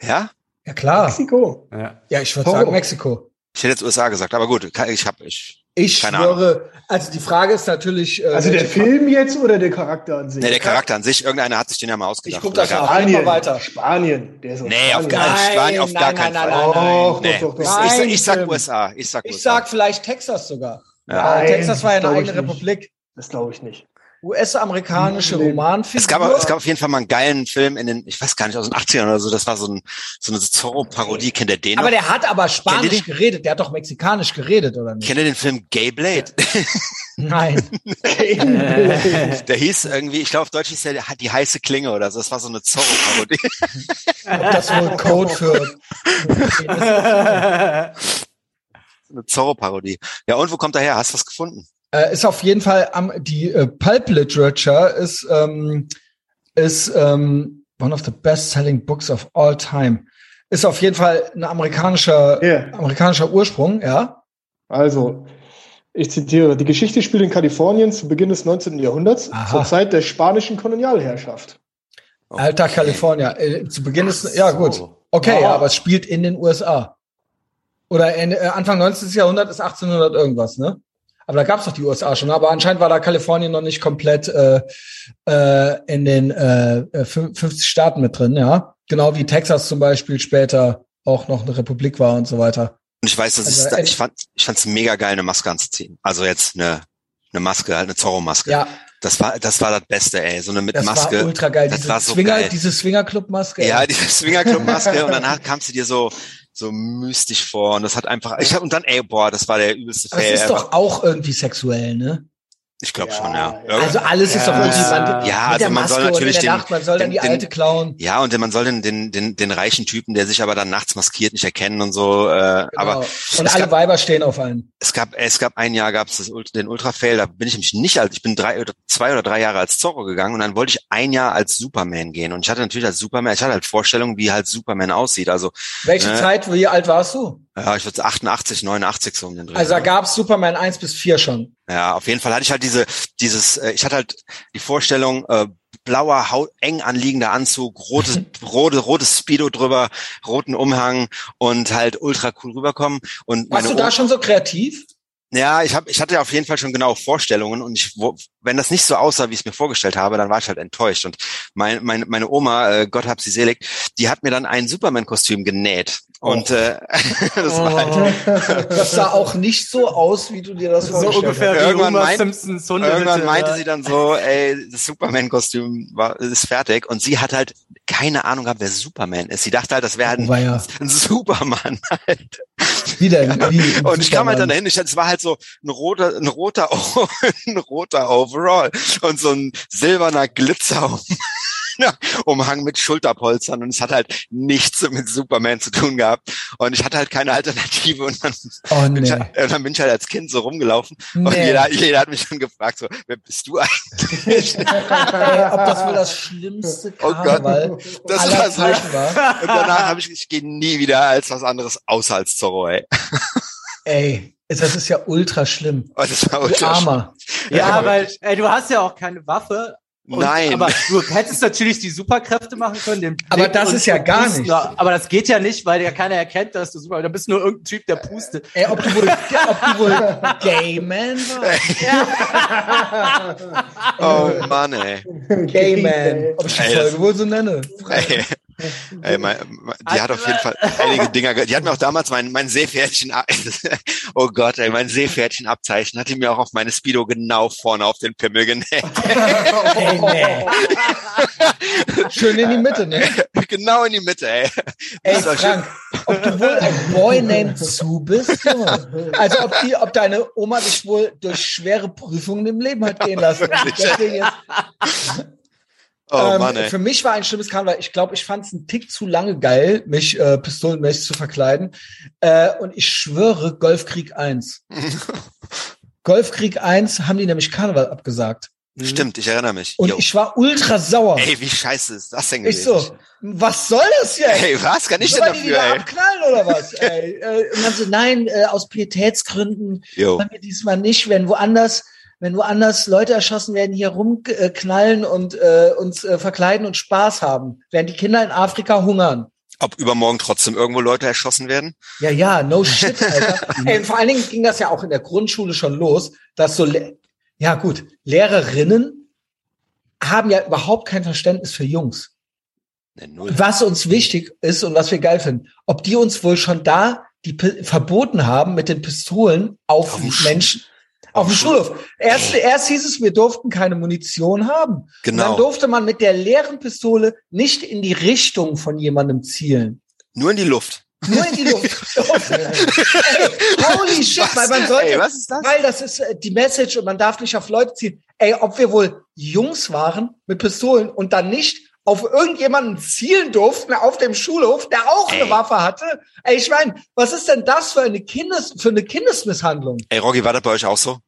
Ja? Ja, klar. Mexiko. Ja, ja ich würde sagen Mexiko. Ich hätte jetzt USA gesagt, aber gut, ich habe ich. Ich keine schwöre, Ahnung. also die Frage ist natürlich. Äh, also der Film jetzt oder der Charakter an sich? Nee, der Charakter an sich. Irgendeiner hat sich den ja mal ausgedacht. Ich guck das auch Spanien, weiter. Spanien. Der ist nee, Spanien. auf gar, nein, Spanien auf gar keinen Fall. Nein, nein, nein, Doch, doch, doch. Ich, ich, ich sag USA. Ich sag USA. Ich sag vielleicht Texas sogar. Ja. Texas war ja eine eigene Republik. Das glaube ich nicht. US-amerikanische Romanfigur. Es gab, es gab auf jeden Fall mal einen geilen Film in den, ich weiß gar nicht, aus den 80ern oder so, das war so, ein, so eine Zorro-Parodie, kennt ihr den Aber noch? der hat aber Spanisch geredet, der hat doch mexikanisch geredet, oder nicht? Kennt ihr den Film Gay Blade? Nein. der hieß irgendwie, ich glaube auf Deutsch hieß der die heiße Klinge oder so, das war so eine Zorro-Parodie. Ob das wohl Code für... eine Zorro-Parodie. Ja, und wo kommt er her? Hast du was gefunden? Äh, ist auf jeden Fall am die äh, Pulp Literature ist ähm, ist ähm, one of the best-selling books of all time. Ist auf jeden Fall ein amerikanischer yeah. amerikanischer Ursprung, ja. Also ich zitiere: Die Geschichte spielt in Kalifornien zu Beginn des 19. Jahrhunderts, Aha. zur Zeit der spanischen Kolonialherrschaft. Okay. Alter Kalifornien, äh, zu Beginn des, ja gut, okay, wow. ja, aber es spielt in den USA. Oder in, äh, Anfang 19. Jahrhundert ist 1800 irgendwas, ne? Aber da gab es doch die USA schon. Aber anscheinend war da Kalifornien noch nicht komplett äh, äh, in den äh, 50 äh, Staaten mit drin, ja. Genau wie Texas zum Beispiel später auch noch eine Republik war und so weiter. Und ich weiß, das also, ist, ich fand, ich fand's mega geil, eine Maske anzuziehen. Also jetzt eine, eine Maske, halt eine Zorro-Maske. Ja. Das war, das war das Beste, ey. So eine mit das Maske. War ultra geil. Das diese war so Swinger, geil. Diese Swinger-Club-Maske. Ja, diese Swinger-Club-Maske. und danach kamst du dir so, so mystisch vor und das hat einfach ich hab, und dann ey boah das war der übelste Fail. Das ist doch auch irgendwie sexuell, ne? Ich glaube ja, schon, ja. Also alles ja. ist doch irgendwie man, ja, also man soll natürlich den, Nacht, man soll den, dann die den, alte klauen. Ja, und man soll den, den, den, den reichen Typen, der sich aber dann nachts maskiert, nicht erkennen und so. Äh, genau. aber und alle gab, Weiber stehen auf einen. Es gab, es gab ein Jahr, gab es den Ultrafail, da bin ich nämlich nicht als, ich bin drei oder zwei oder drei Jahre als Zorro gegangen und dann wollte ich ein Jahr als Superman gehen. Und ich hatte natürlich als Superman, ich hatte halt Vorstellungen, wie halt Superman aussieht. Also welche äh, Zeit, wie alt warst du? Ja, ich würde 88, 89 so um den Dreh. Also da gab's Superman 1 bis 4 schon. Ja, auf jeden Fall hatte ich halt diese, dieses, äh, ich hatte halt die Vorstellung, äh, blauer, Haut, eng anliegender Anzug, rotes, rote, rotes Speedo drüber, roten Umhang und halt ultra cool rüberkommen. Und Warst du da schon so kreativ? Ja, ich hab, ich hatte auf jeden Fall schon genau Vorstellungen und ich, wo, wenn das nicht so aussah, wie ich es mir vorgestellt habe, dann war ich halt enttäuscht. Und mein, mein, meine Oma, äh, Gott hab sie selig, die hat mir dann ein Superman-Kostüm genäht. Und oh. äh, das war halt, das sah auch nicht so aus, wie du dir das vorgestellt so ungefähr hast. Irgendwann, meint, Simpsons irgendwann meinte ja. sie dann so, ey, das Superman-Kostüm war ist fertig und sie hat halt keine Ahnung gehabt, wer Superman ist. Sie dachte halt, das wäre halt ein, oh, ja. ein Superman halt. Wie denn? Wie und ich kam halt dann dahin, ich, es war halt so ein roter, ein roter, ein roter Overall und so ein silberner Glitzer Umhang mit Schulterpolstern und es hat halt nichts mit Superman zu tun gehabt und ich hatte halt keine Alternative und dann, oh, nee. bin, ich halt, dann bin ich halt als Kind so rumgelaufen nee. und jeder, jeder hat mich schon gefragt so, wer bist du eigentlich? Ob das wohl das schlimmste Karneval oh Gott, das aller war, so, war. Und danach habe ich, ich gehe nie wieder als was anderes außer als Zorro, ey. Ey, das ist ja ultra schlimm. Oh, das war ultra du Armer. Ja, ja, weil ey, du hast ja auch keine Waffe, Und, Nein. Aber du hättest natürlich die Superkräfte machen können. Den aber das ist ja gar nicht. Aber das geht ja nicht, weil ja keiner erkennt, dass du super. Da bist nur irgendein Typ, der pustet. Ey, ob du wohl, ob du wohl Gay Man warst? Ja. oh Mann, ey. Gay Man. Ob ich die Folge wohl so nenne. Ey. Ey, mein, die hat auf jeden Fall einige Dinger. Die hat mir auch damals mein, mein Seepferdchen, oh Gott, ey, mein Seepferdchen-Abzeichen hatte mir auch auf meine Speedo genau vorne auf den Pimmel genäht. Hey, nee. Schön in die Mitte, ne? Genau in die Mitte, ey. Ey, Frank, ob du wohl ein Boy named Sue bist? Also ob, die, ob deine Oma dich wohl durch schwere Prüfungen im Leben hat gehen lassen. Jetzt, Oh, ähm, Mann. Für mich war ein schlimmes Karneval. Ich glaube, ich fand es einen Tick zu lange geil, mich äh, pistolenmäßig zu verkleiden. Äh, und ich schwöre, Golfkrieg 1. Golfkrieg 1 haben die nämlich Karneval abgesagt. Stimmt, ich erinnere mich. Und Yo. ich war ultra sauer. Ey, wie scheiße ist das denn gewesen? Ich so, was soll das jetzt? Ey, was? Kann ich denn dafür, die ey? abknallen oder was? ey? Äh, und dann so, nein, äh, aus Pietätsgründen Yo. wir diesmal nicht, wenn woanders wenn woanders Leute erschossen werden, hier rumknallen und äh, uns äh, verkleiden und Spaß haben, während die Kinder in Afrika hungern. Ob übermorgen trotzdem irgendwo Leute erschossen werden? Ja, ja, no shit, Alter. Ey, und vor allen Dingen ging das ja auch in der Grundschule schon los, dass so, ja gut, Lehrerinnen haben ja überhaupt kein Verständnis für Jungs. Nee, was uns wichtig ist und was wir geil finden, ob die uns wohl schon da die verboten haben mit den Pistolen auf, auf Menschen, auf dem Schulhof. Erst, erst hieß es, wir durften keine Munition haben. Genau. Und dann durfte man mit der leeren Pistole nicht in die Richtung von jemandem zielen. Nur in die Luft. Nur in die Luft. Ey, holy shit, was? weil man sollte, Ey, was ist das? weil das ist äh, die Message und man darf nicht auf Leute ziehen. Ey, ob wir wohl Jungs waren mit Pistolen und dann nicht auf irgendjemanden zielen durften auf dem Schulhof, der auch Ey. eine Waffe hatte. Ey, ich meine, was ist denn das für eine Kindes für eine Kindesmisshandlung? Ey, Rocky, war das bei euch auch so?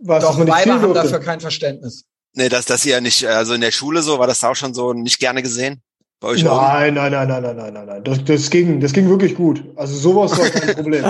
Was, Doch, Weiber haben dafür kein Verständnis. Nee, dass das ihr nicht, also in der Schule so, war das auch schon so nicht gerne gesehen? Bei euch nein, nein, nein, nein, nein, nein, nein, nein. Das, das ging, das ging wirklich gut. Also sowas war kein Problem.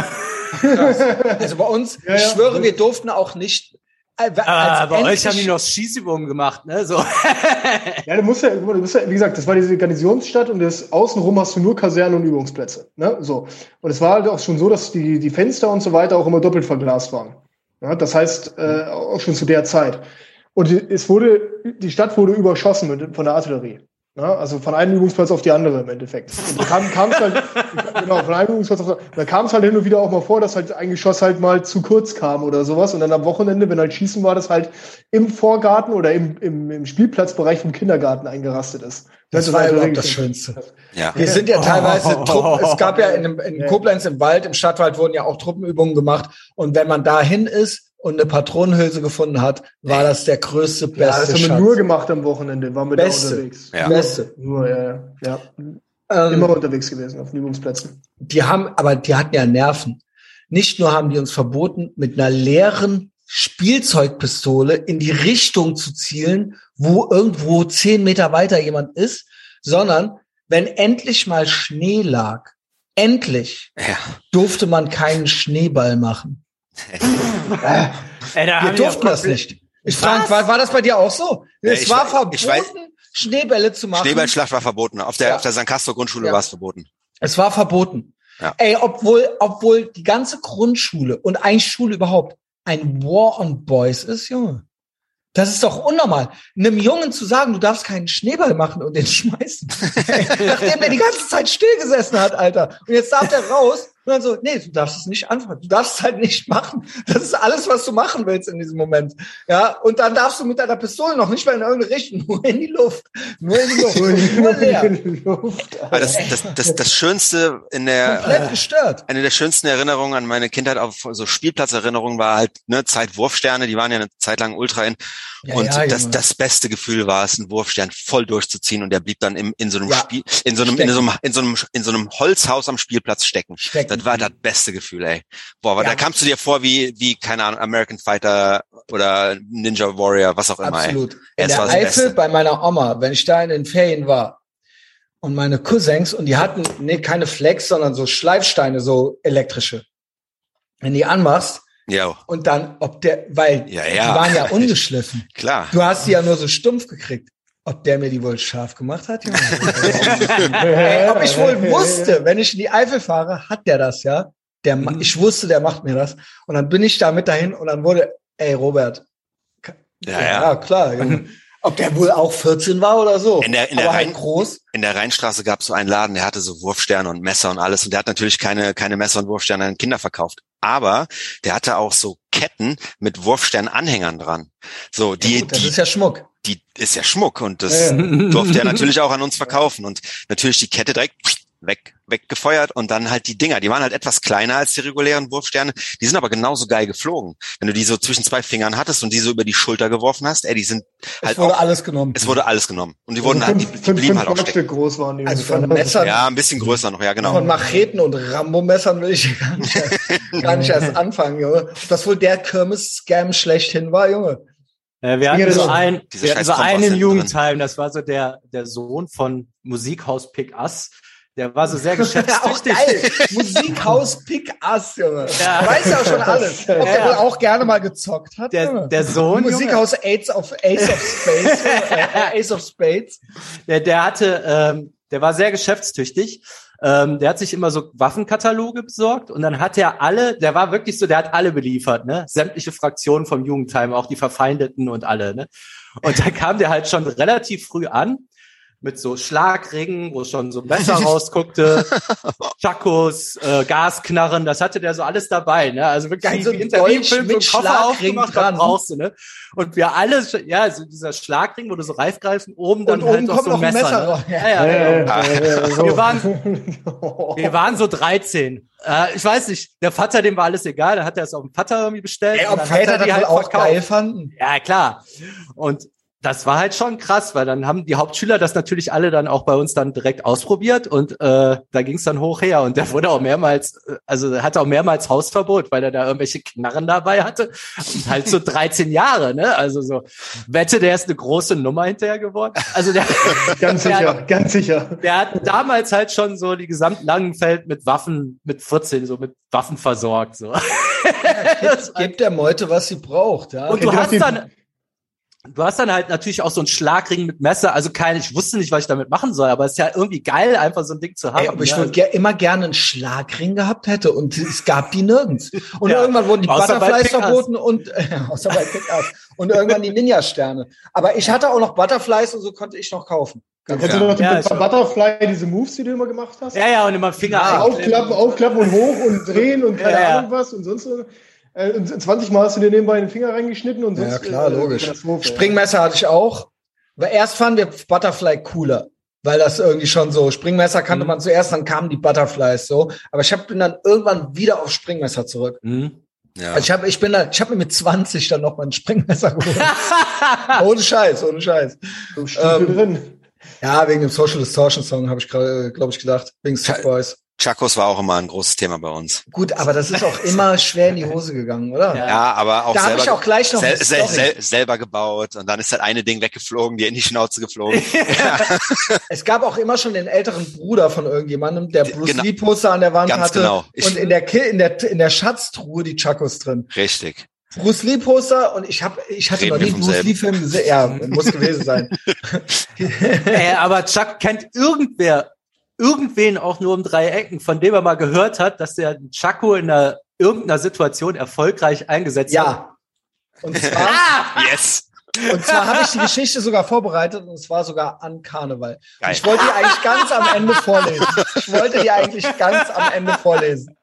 also bei uns, ja, ja. ich schwöre, wir durften auch nicht äh, ah, bei euch haben die noch Schießübungen gemacht, ne? So. ja, du musst ja, du musst ja, wie gesagt, das war diese Garnisonsstadt und das außenrum hast du nur Kasernen und Übungsplätze, ne? So. Und es war halt auch schon so, dass die, die Fenster und so weiter auch immer doppelt verglast waren. Ja, das heißt, äh, auch schon zu der Zeit. Und es wurde, die Stadt wurde überschossen mit, von der Artillerie. Ne? Also von einem Übungsplatz auf die andere im Endeffekt. Und da kam, kam's halt, genau, von einem Übungsplatz auf da kam es halt hin und wieder auch mal vor, dass halt ein Geschoss halt mal zu kurz kam oder sowas. Und dann am Wochenende, wenn halt Schießen war, das halt im Vorgarten oder im, im, im Spielplatzbereich vom Kindergarten eingerastet ist. Das, das war halt überhaupt das Schönste. Ja. Wir sind ja teilweise oh. Truppen, es gab ja in, in Koblenz im Wald, im Stadtwald wurden ja auch Truppenübungen gemacht. Und wenn man dahin ist, und eine Patronenhülse gefunden hat, war das der größte, beste Ja, das haben wir nur gemacht am Wochenende, waren wir beste. da unterwegs. Ja. Beste. Nur, ja, ja. Ähm, Immer unterwegs gewesen auf Übungsplätzen. Die haben, aber die hatten ja Nerven. Nicht nur haben die uns verboten, mit einer leeren Spielzeugpistole in die Richtung zu zielen, wo irgendwo zehn Meter weiter jemand ist, sondern wenn endlich mal Schnee lag, endlich ja. durfte man keinen Schneeball machen. Äh, Ey, wir durften das nicht. Ich frage, war, war das bei dir auch so? Ja, es war verboten, weiß, Schneebälle zu machen. Schneeballschlacht war verboten. Auf der, ja. auf der San Castro Grundschule ja. war es verboten. Es war verboten. Ja. Ey, obwohl, obwohl die ganze Grundschule und eigentlich Schule überhaupt ein War on Boys ist, Junge. Das ist doch unnormal. Einem Jungen zu sagen, du darfst keinen Schneeball machen und den schmeißen. Nachdem er die ganze Zeit stillgesessen hat, Alter. Und jetzt darf er raus und dann so, nee, du darfst es nicht anfangen. Du darfst es halt nicht machen. Das ist alles, was du machen willst in diesem Moment. Ja, und dann darfst du mit deiner Pistole noch nicht mal in irgendeine Richtung, nur in die Luft. Nur in die Luft. nur leer. Aber das, das, das, das Schönste in der, Komplett gestört. eine der schönsten Erinnerungen an meine Kindheit auf so Spielplatzerinnerungen war halt, ne, Zeit Wurfsterne, die waren ja eine Zeit lang ultra in. Ja, und ja, das, das beste Gefühl war es, einen Wurfstern voll durchzuziehen und der blieb dann im, in so einem ja, Spiel, in so einem, in so einem, in so einem, in so einem Holzhaus am Spielplatz stecken. stecken das war das beste Gefühl, ey. Boah, aber da kamst du dir vor wie, wie, keine Ahnung, American Fighter oder Ninja Warrior, was auch immer, Absolut. ey. In der Eifel bei meiner Oma, wenn ich da in den Ferien war und meine Cousins, und die hatten, nee, keine Flex, sondern so Schleifsteine, so elektrische. Wenn die anmachst, Ja. Und dann, ob der, weil ja, ja. die waren ja ungeschliffen. Klar. Du hast die ja nur so stumpf gekriegt. Ob der mir die wohl scharf gemacht hat? Ey, ob ich wohl wusste, wenn ich in die Eifel fahre, hat der das, ja? Der, mhm. ich wusste, der macht mir das. Und dann bin ich da mit dahin und dann wurde, ey, Robert. Ja, ja. ja klar. Junge. Ob der wohl auch 14 war oder so. In der, in der, halt Rhein, groß. In der Rheinstraße gab es so einen Laden, der hatte so Wurfsterne und Messer und alles. Und der hat natürlich keine, keine Messer und Wurfsterne an Kinder verkauft. Aber der hatte auch so Ketten mit Wurfsternanhängern dran. So, die, ja gut, das die, ist ja Schmuck. Die ist ja Schmuck und das ja. durfte er natürlich auch an uns verkaufen. Und natürlich die Kette direkt weg, weggefeuert und dann halt die Dinger, die waren halt etwas kleiner als die regulären Wurfsterne, die sind aber genauso geil geflogen. Wenn du die so zwischen zwei Fingern hattest und die so über die Schulter geworfen hast, ey, die sind halt Es wurde auch, alles genommen. Es wurde alles genommen. Und die wurden also halt, die, die blieben halt auch stecken. groß waren die. Also von Messern. Ja, ein bisschen größer noch, ja, genau. Von Macheten und Rambo-Messern will ich gar nicht, gar nicht erst anfangen, Junge. Das wohl der Kirmes-Scam schlechthin war, Junge. Äh, wir hatten so einen, wir hatten so einen im Jugendheim, das war so der, der Sohn von Musikhaus Pick Ass. Der war so sehr geschäftstüchtig. auch. Musikhaus Pick Ass, Junge. Ja. Weiß ja auch schon alles. Ob ja. der wohl auch gerne mal gezockt hat. Der, der Sohn. Musikhaus Ace of, Ace of Space. äh, Ace of Spades. Der, der hatte, ähm, der war sehr geschäftstüchtig. Ähm, der hat sich immer so Waffenkataloge besorgt und dann hat er alle, der war wirklich so, der hat alle beliefert, ne? Sämtliche Fraktionen vom Jugendheim, auch die Verfeindeten und alle, ne? Und da kam der halt schon relativ früh an mit so Schlagringen, wo schon so Messer rausguckte, Chakos, äh, Gasknarren, das hatte der so alles dabei, ne? Also wirklich so wie Interviewfilm, so einen Koffer aufgemacht, dran. brauchst du, ne? Und wir alle, ja, also dieser Schlagring, wo du so reifgreifen, oben dann und halt oben noch so ein Messer. Messer ne? ja, ja, ja, ja, Wir waren, wir waren so 13. Äh, ich weiß nicht, der Vater, dem war alles egal, dann hat er es auf dem Vater irgendwie bestellt. Ey, ob Väter das halt auch verkauft. geil fanden. Ja, klar. Und das war halt schon krass, weil dann haben die Hauptschüler das natürlich alle dann auch bei uns dann direkt ausprobiert und äh, da ging es dann hoch her und der wurde auch mehrmals, äh, also hatte auch mehrmals Hausverbot, weil er da irgendwelche Knarren dabei hatte. Und halt so 13 Jahre, ne? Also so, wette, der ist eine große Nummer hinterher geworden. Also der ganz der, sicher, ganz sicher. Der hat damals halt schon so die gesamten Langenfeld mit Waffen, mit 14, so mit Waffen versorgt. So. Ja, gibt, gibt der Meute, was sie braucht, ja. Und du hast dann Du hast dann halt natürlich auch so einen Schlagring mit Messer, also kein, ich wusste nicht, was ich damit machen soll, aber es ist ja irgendwie geil, einfach so ein Ding zu haben. Ey, aber ich würde ger immer gerne einen Schlagring gehabt hätte und es gab die nirgends. Und ja, irgendwann wurden die Butterflies verboten und äh, außer bei Pickup und irgendwann die Ninja-Sterne. Aber ich hatte auch noch Butterflies und so konnte ich noch kaufen. Dann kennst ja. du noch die ja, Butterfly, diese Moves, die du immer gemacht hast? Ja, ja, und immer Finger ja, aufklappen, aufklappen und hoch und drehen und keine ja, Ahnung was und sonst so. 20 äh, Mal hast du dir nebenbei den Finger reingeschnitten und sonst. Ja, klar, äh, logisch. Springmesser hatte ich auch. Aber erst fanden wir Butterfly cooler, weil das irgendwie schon so, Springmesser kannte mhm. man zuerst, dann kamen die Butterflies so. Aber ich hab, bin dann irgendwann wieder auf Springmesser zurück. Mhm. Ja. Also ich habe ich bin da, ich habe mir mit 20 dann noch mal ein Springmesser geholt. ohne Scheiß, ohne Scheiß. So ähm, drin. Ja, wegen dem Social Distortion Song habe ich gerade, glaube ich, gedacht, wegen Sick Boys. Chakos war auch immer ein großes Thema bei uns. Gut, aber das ist auch immer schwer in die Hose gegangen, oder? Ja, ja aber auch da selber, ich auch gleich noch sel sel sel selber gebaut und dann ist halt eine Ding weggeflogen, die in die Schnauze geflogen. ja. Es gab auch immer schon den älteren Bruder von irgendjemandem, der Bruce genau. Lee Poster an der Wand Ganz hatte genau. Ich und in der in der in der Schatztruhe die Chakos drin. Richtig. Bruce Lee Poster und ich habe ich hatte Reden noch nie Bruce Lee Film gesehen. Ja, muss gewesen sein. äh, aber Chuck kennt irgendwer irgendwen auch nur um drei Ecken, von dem er mal gehört hat, dass der Chaco in einer, irgendeiner Situation erfolgreich eingesetzt ja. hat. Ja. Und zwar, yes. Und zwar habe ich die Geschichte sogar vorbereitet und es war sogar an Karneval. Ich wollte die eigentlich ganz am Ende vorlesen. Ich wollte die eigentlich ganz am Ende vorlesen.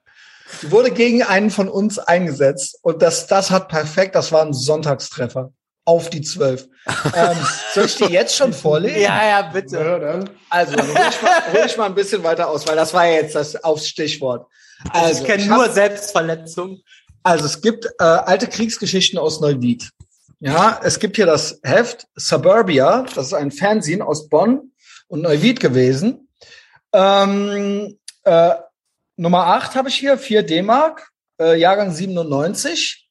Die wurde gegen einen von uns eingesetzt und das, das hat perfekt, das war ein Sonntagstreffer auf die zwölf. ähm, soll ich die jetzt schon vorlesen? Ja, ja, bitte. Ja, also, dann hol ich, mal, hol ich mal ein bisschen weiter aus, weil das war ja jetzt das aufs Stichwort. Also, ich kenne nur Selbstverletzung. Also, es gibt äh, alte Kriegsgeschichten aus Neuwied. Ja, es gibt hier das Heft Suburbia, das ist ein Fernsehen aus Bonn und Neuwied gewesen. Ähm, äh, Nummer 8 habe ich hier, 4 D-Mark, äh, Jahrgang 97.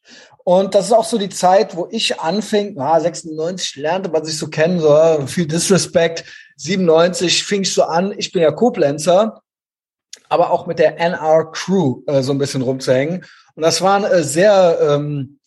Und das ist auch so die Zeit, wo ich anfing, ah, 96 lernte man sich so kennen, so viel Disrespect. 97 fing ich so an, ich bin ja Koblenzer. aber auch mit der NR Crew äh, so ein bisschen rumzuhängen. Und das waren äh, sehr, ähm,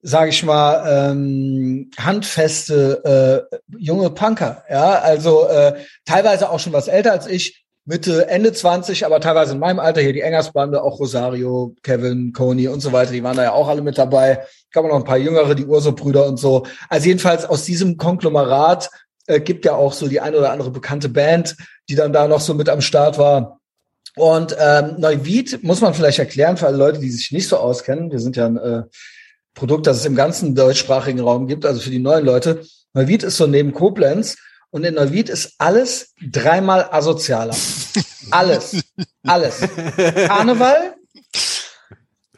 sage ich mal, ähm, handfeste äh, junge Punker. Ja, also äh, teilweise auch schon was älter als ich, Mitte, Ende 20, aber teilweise in meinem Alter hier die Engers-Bande, auch Rosario, Kevin, Coney und so weiter, die waren da ja auch alle mit dabei. Gab noch ein paar jüngere, die Urso-Brüder und so. Also jedenfalls aus diesem Konglomerat äh, gibt ja auch so die eine oder andere bekannte Band, die dann da noch so mit am Start war. Und ähm, Neuwied muss man vielleicht erklären für alle Leute, die sich nicht so auskennen. Wir sind ja ein äh, Produkt, das es im ganzen deutschsprachigen Raum gibt, also für die neuen Leute. Neuwied ist so neben Koblenz und in Neuwied ist alles dreimal asozialer. Alles. Alles. Karneval,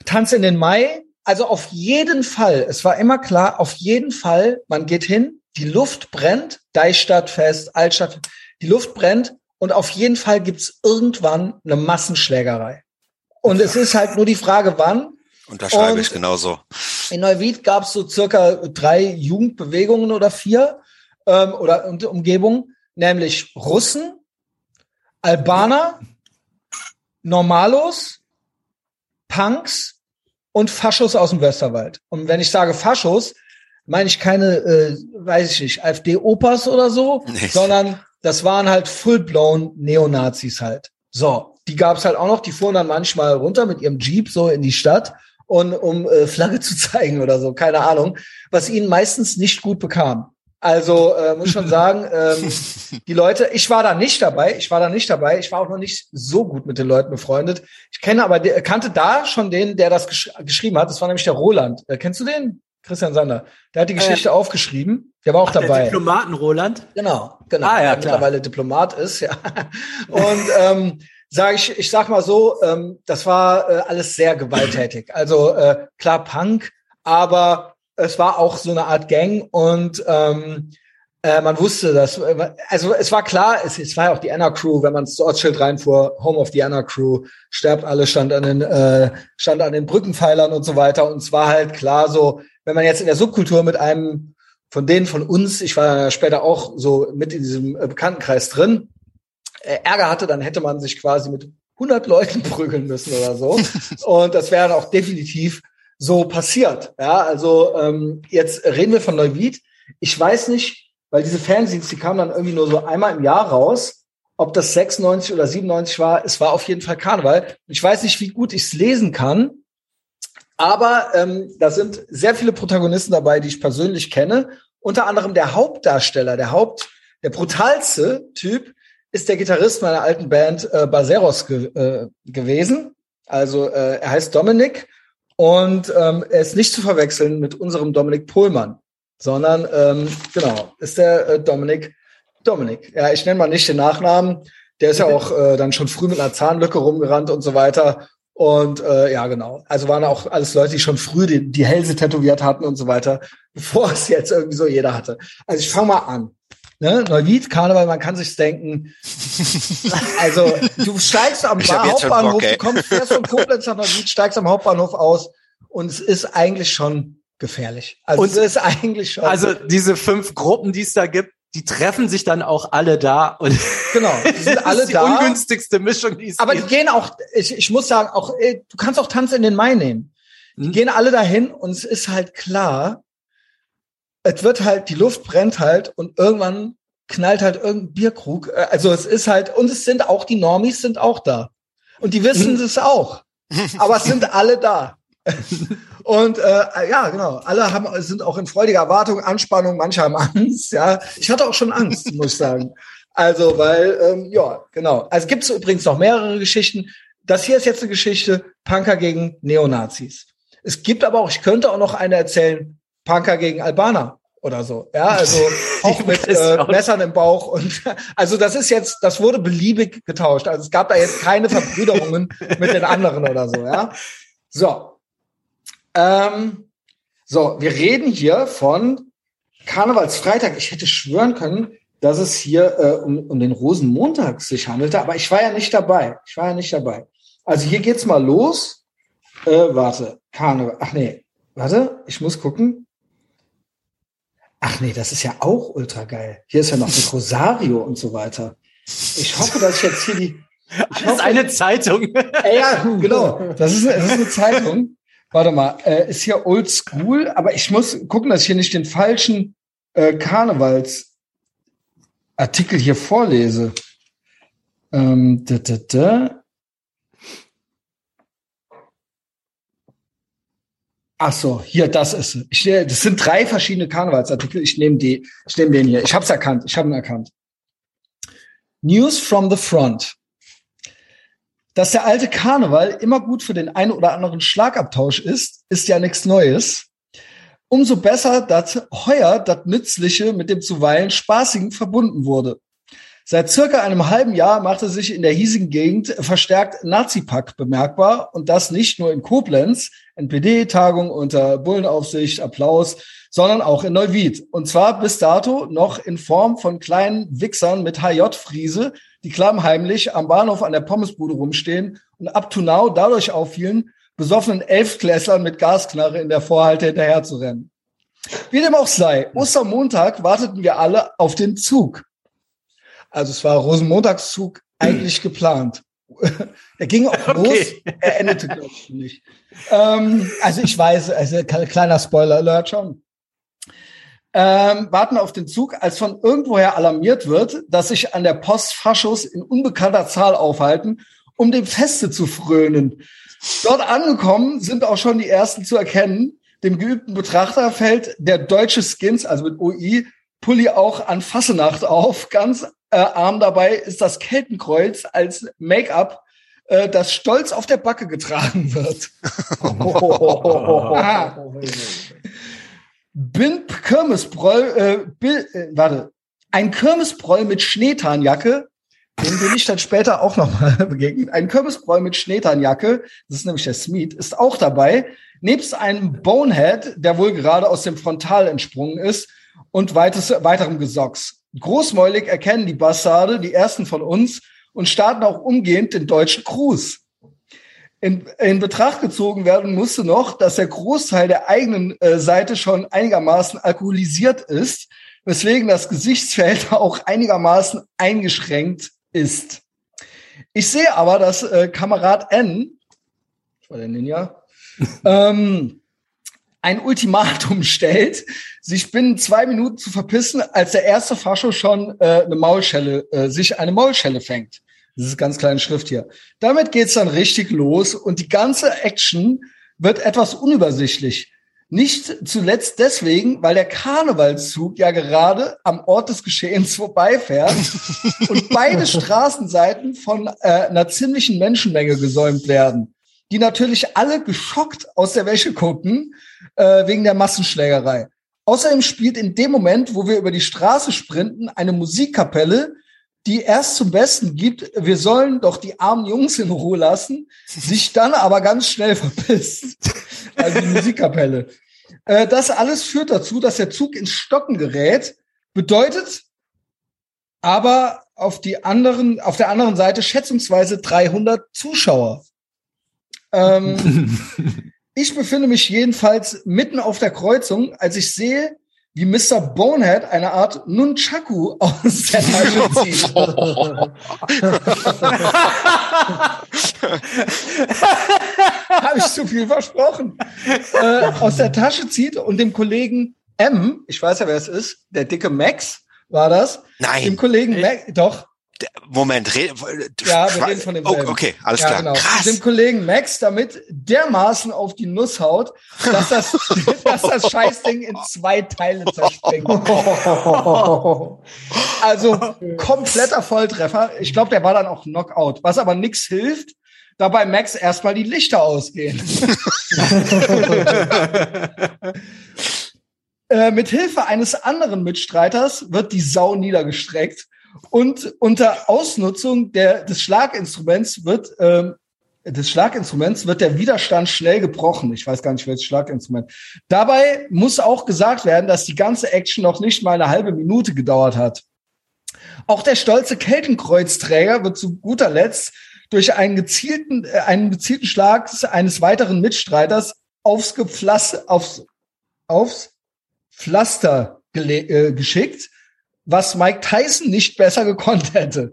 Tanz in den Mai. Also auf jeden Fall, es war immer klar, auf jeden Fall, man geht hin, die Luft brennt, Deichstadtfest, Altstadt, die Luft brennt und auf jeden Fall gibt's irgendwann eine Massenschlägerei. Und es ist halt nur die Frage, wann. Unterschreibe ich genauso. In Neuwied gab's so circa drei Jugendbewegungen oder vier ähm, oder Umgebung, nämlich Russen, Albaner, Normalos, Punks und Faschos aus dem Westerwald. Und wenn ich sage Faschos, meine ich keine, äh, weiß ich nicht, AfD-Opas oder so, nee. sondern das waren halt full-blown Neonazis halt. So, die gab's halt auch noch, die fuhren dann manchmal runter mit ihrem Jeep so in die Stadt und um äh, Flagge zu zeigen oder so, keine Ahnung, was ihnen meistens nicht gut bekam. Also äh, muss schon sagen, ähm, die Leute, ich war da nicht dabei, ich war da nicht dabei, ich war auch noch nicht so gut mit den Leuten befreundet. Ich kenne aber, kannte da schon den, der das gesch geschrieben hat. Das war nämlich der Roland. Äh, kennst du den? Christian Sander. Der hat die Geschichte äh, aufgeschrieben. Der war auch Ach, dabei. Der Diplomaten Roland? Genau, genau. Ah, ja, der klar. mittlerweile Diplomat ist, ja. Und ähm, sage ich, ich sag mal so, ähm, das war äh, alles sehr gewalttätig. Also äh, klar Punk, aber es war auch so eine Art Gang und ähm, äh, man wusste das. Also es war klar, es, es war ja auch die Anna Crew, wenn man das Ortsschild reinfuhr, Home of the Anna Crew, sterbt alle, stand an den, äh, stand an den Brückenpfeilern und so weiter. Und es war halt klar so, wenn man jetzt in der Subkultur mit einem von denen von uns, ich war ja später auch so mit in diesem äh, Bekanntenkreis drin, äh, Ärger hatte, dann hätte man sich quasi mit 100 Leuten prügeln müssen oder so. und das wäre auch definitiv so passiert. Ja, also ähm, jetzt reden wir von Neuwied. Ich weiß nicht, weil diese Fanzines, die kamen dann irgendwie nur so einmal im Jahr raus. Ob das 96 oder 97 war, es war auf jeden Fall Karneval. Ich weiß nicht, wie gut ich es lesen kann, aber ähm, da sind sehr viele Protagonisten dabei, die ich persönlich kenne. Unter anderem der Hauptdarsteller, der Haupt, der brutalste Typ ist der Gitarrist meiner alten Band äh, Baseros ge äh, gewesen. Also äh, er heißt Dominik und ähm, er ist nicht zu verwechseln mit unserem Dominik Pohlmann, sondern ähm, genau, ist der äh, Dominik Dominik. Ja, ich nenne mal nicht den Nachnamen. Der ist ja auch äh, dann schon früh mit einer Zahnlücke rumgerannt und so weiter. Und äh, ja, genau. Also waren auch alles Leute, die schon früh die, die Hälse tätowiert hatten und so weiter, bevor es jetzt irgendwie so jeder hatte. Also ich fange mal an. Ne? Neuwied, Karneval, man kann sich denken. also du steigst am Hauptbahnhof, Bock, du kommst erst von Koblenz nach Neuwied, steigst am Hauptbahnhof aus und es ist eigentlich schon gefährlich. Also und es ist eigentlich schon. Also diese fünf Gruppen, die es da gibt, die treffen sich dann auch alle da und genau, die sind alle die da. ungünstigste Mischung, die es Aber gibt. die gehen auch, ich, ich muss sagen, auch du kannst auch Tanz in den Mai nehmen. Die hm. gehen alle dahin und es ist halt klar, es wird halt, die Luft brennt halt und irgendwann knallt halt irgendein Bierkrug. Äh, also es ist halt, und es sind auch, die Normis sind auch da. Und die wissen es auch. Aber es sind alle da. Und äh, ja, genau, alle haben sind auch in freudiger Erwartung, Anspannung, manche haben Angst. Ja, ich hatte auch schon Angst, muss ich sagen. Also, weil ähm, ja, genau. Also gibt es übrigens noch mehrere Geschichten. Das hier ist jetzt eine Geschichte Punker gegen Neonazis. Es gibt aber auch, ich könnte auch noch eine erzählen, Punker gegen Albaner oder so. Ja, also auch mit äh, Messern im Bauch und also das ist jetzt, das wurde beliebig getauscht. Also es gab da jetzt keine Verbrüderungen mit den anderen oder so. Ja, so. Ähm, so, wir reden hier von Karnevalsfreitag. Ich hätte schwören können, dass es hier äh, um, um den Rosenmontag sich handelte, aber ich war ja nicht dabei. Ich war ja nicht dabei. Also hier geht's mal los. Äh, warte, Karneval. Ach nee, warte, ich muss gucken. Ach nee, das ist ja auch ultra geil. Hier ist ja noch mit Rosario und so weiter. Ich hoffe, dass ich jetzt hier die. Das ist eine Zeitung. Ja, genau. Das ist, das ist eine Zeitung. Warte mal, äh, ist hier Old School, aber ich muss gucken, dass ich hier nicht den falschen äh, Karnevalsartikel hier vorlese. Ähm, da, da, da. Ach so, hier, das ist. Ich, das sind drei verschiedene Karnevalsartikel. Ich nehme die, ich nehme den hier. Ich habe es erkannt. Ich habe ihn erkannt. News from the front. Dass der alte Karneval immer gut für den einen oder anderen Schlagabtausch ist, ist ja nichts Neues. Umso besser, dass heuer das Nützliche mit dem zuweilen Spaßigen verbunden wurde. Seit circa einem halben Jahr machte sich in der hiesigen Gegend verstärkt Nazi-Pack bemerkbar und das nicht nur in Koblenz, NPD-Tagung unter Bullenaufsicht, Applaus, sondern auch in Neuwied. Und zwar bis dato noch in Form von kleinen Wichsern mit HJ-Friese, die klammheimlich am Bahnhof an der Pommesbude rumstehen und up to now dadurch auffielen, besoffenen Elfklässlern mit Gasknarre in der Vorhalte hinterher zu rennen. Wie dem auch sei, Ostermontag warteten wir alle auf den Zug. Also es war Rosenmontagszug eigentlich geplant. er ging auch okay. los, er endete, glaube ich, nicht. Ähm, also ich weiß, also kleiner Spoiler-Alert schon. Ähm, warten auf den Zug, als von irgendwoher alarmiert wird, dass sich an der Post Faschos in unbekannter Zahl aufhalten, um dem Feste zu frönen. Dort angekommen sind auch schon die ersten zu erkennen. Dem geübten Betrachter fällt der deutsche Skins, also mit OI, Pulli auch an Fassenacht auf. Ganz äh, arm dabei ist das Keltenkreuz als Make-up, äh, das stolz auf der Backe getragen wird. Bin Kirmesbräu, äh, Bill, äh, warte, ein Kirmesbräu mit Schneetarnjacke, dem bin ich dann später auch nochmal begegnet. Ein Kürbisbräu mit Schneetarnjacke, das ist nämlich der Smith, ist auch dabei, nebst einem Bonehead, der wohl gerade aus dem Frontal entsprungen ist, und weiteres, weiterem Gesocks. Großmäulig erkennen die Bastarde, die ersten von uns, und starten auch umgehend den deutschen Gruß. In, in Betracht gezogen werden musste noch, dass der Großteil der eigenen äh, Seite schon einigermaßen alkoholisiert ist, weswegen das Gesichtsfeld auch einigermaßen eingeschränkt ist. Ich sehe aber, dass äh, Kamerad N, das war der Ninja, ähm, ein Ultimatum stellt, sich binnen zwei Minuten zu verpissen, als der erste Fascho schon äh, eine Maulschelle, äh, sich eine Maulschelle fängt. Das ist ganz kleine Schrift hier. Damit geht's dann richtig los und die ganze Action wird etwas unübersichtlich. Nicht zuletzt deswegen, weil der Karnevalszug ja gerade am Ort des Geschehens vorbeifährt und beide Straßenseiten von äh, einer ziemlichen Menschenmenge gesäumt werden, die natürlich alle geschockt aus der Wäsche gucken äh, wegen der Massenschlägerei. Außerdem spielt in dem Moment, wo wir über die Straße sprinten, eine Musikkapelle, die erst zum Besten gibt, wir sollen doch die armen Jungs in Ruhe lassen, sich dann aber ganz schnell verpisst. Also die Musikkapelle. Äh, das alles führt dazu, dass der Zug ins Stocken gerät, bedeutet aber auf die anderen, auf der anderen Seite schätzungsweise 300 Zuschauer. Ähm, Ich befinde mich jedenfalls mitten auf der Kreuzung, als ich sehe, wie Mr. Bonehead eine Art Nunchaku aus der Tasche zieht. Habe ich zu viel versprochen. Äh, aus der Tasche zieht und dem Kollegen M, ich weiß ja, wer es ist, der dicke Max war das. Nein. Dem Kollegen Max, doch, Moment, red, ja, wir reden von dem oh, Okay, alles ja, klar. Genau. Krass. Dem Kollegen Max damit dermaßen auf die Nuss haut, dass das, dass das Scheißding in zwei Teile zerspringt. also kompletter Volltreffer. Ich glaube, der war dann auch Knockout. Was aber nix hilft, dabei Max erstmal die Lichter ausgehen. äh, mit Hilfe eines anderen Mitstreiters wird die Sau niedergestreckt und unter Ausnutzung der, des Schlaginstruments wird ähm, des Schlaginstruments wird der Widerstand schnell gebrochen. Ich weiß gar nicht, welches Schlaginstrument. Dabei muss auch gesagt werden, dass die ganze Action noch nicht mal eine halbe Minute gedauert hat. Auch der stolze Keltenkreuzträger wird zu guter Letzt durch einen gezielten, äh, einen gezielten Schlag eines weiteren Mitstreiters aufs, Gepflaster, aufs, aufs Pflaster äh, geschickt was Mike Tyson nicht besser gekonnt hätte.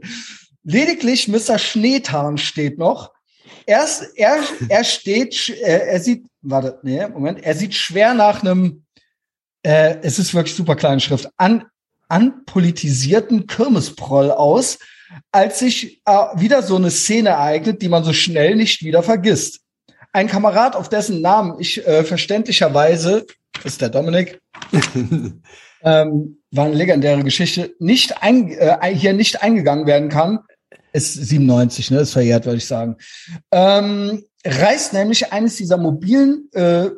Lediglich Mr. Schneetarn steht noch. Er, er, er steht, er, er sieht, warte, nee, Moment, er sieht schwer nach einem, äh, es ist wirklich super kleine Schrift, an, anpolitisierten Kirmesproll aus, als sich äh, wieder so eine Szene ereignet, die man so schnell nicht wieder vergisst. Ein Kamerad, auf dessen Namen ich äh, verständlicherweise, ist der Dominik, ähm, war eine legendäre Geschichte, nicht ein, äh, hier nicht eingegangen werden kann, ist 97, ne, ist verjährt, würde ich sagen. Ähm, reißt nämlich eines dieser mobilen äh,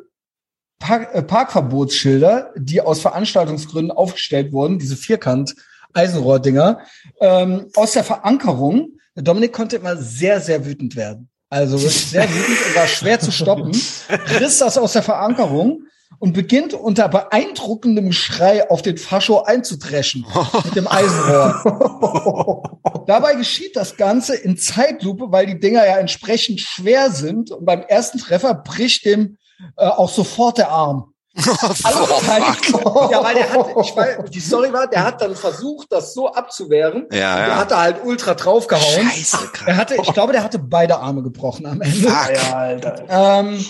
Park, äh, Parkverbotsschilder, die aus Veranstaltungsgründen aufgestellt wurden, diese Vierkant Eisenrohrdinger, ähm, aus der Verankerung. Dominik konnte immer sehr, sehr wütend werden. Also wirklich sehr wütend und war schwer zu stoppen. Riss das aus der Verankerung und beginnt unter beeindruckendem Schrei auf den Fascho einzudreschen mit dem Eisenrohr. Dabei geschieht das Ganze in Zeitlupe, weil die Dinger ja entsprechend schwer sind und beim ersten Treffer bricht dem äh, auch sofort der Arm. ja, weil der hat, ich weiß, die Story war, der hat dann versucht, das so abzuwehren. Ja, ja. Der hatte halt ultra draufgehauen. Scheiße, krass. Er hatte, ich glaube, der hatte beide Arme gebrochen am Ende. Fuck. Ja, Alter. Ähm,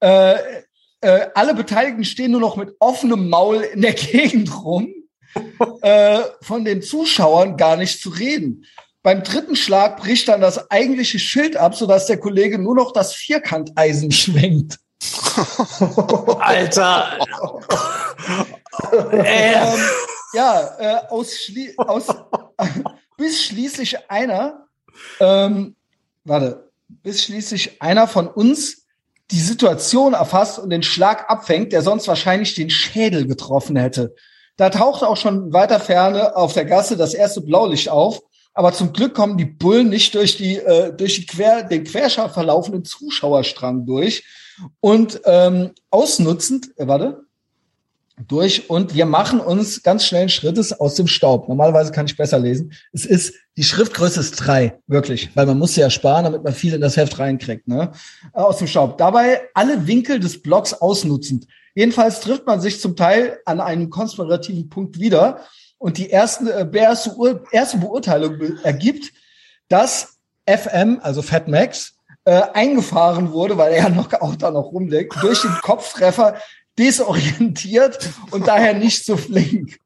äh, äh, alle Beteiligten stehen nur noch mit offenem Maul in der Gegend rum. äh, von den Zuschauern gar nicht zu reden. Beim dritten Schlag bricht dann das eigentliche Schild ab, sodass der Kollege nur noch das Vierkanteisen schwenkt. Alter! ähm, ja, äh, aus, Schli aus bis schließlich einer, ähm, warte, bis schließlich einer von uns die Situation erfasst und den Schlag abfängt, der sonst wahrscheinlich den Schädel getroffen hätte. Da taucht auch schon weiter Ferne auf der Gasse das erste Blaulicht auf, aber zum Glück kommen die Bullen nicht durch die äh, durch die quer den querscharf verlaufenden Zuschauerstrang durch und ähm, ausnutzend, äh, warte, durch und wir machen uns ganz schnellen Schrittes aus dem Staub. Normalerweise kann ich besser lesen. Es ist, die Schriftgröße ist drei, wirklich, weil man muss ja sparen, damit man viel in das Heft reinkriegt, ne? Äh, aus dem Staub. Dabei alle Winkel des Blocks ausnutzend. Jedenfalls trifft man sich zum Teil an einem konspirativen Punkt wieder und die ersten, äh, erste, erste Beurteilung ergibt, dass FM, also Fat Max, äh, eingefahren wurde, weil er noch auch da noch rumliegt, durch den Kopftreffer desorientiert und daher nicht so flink.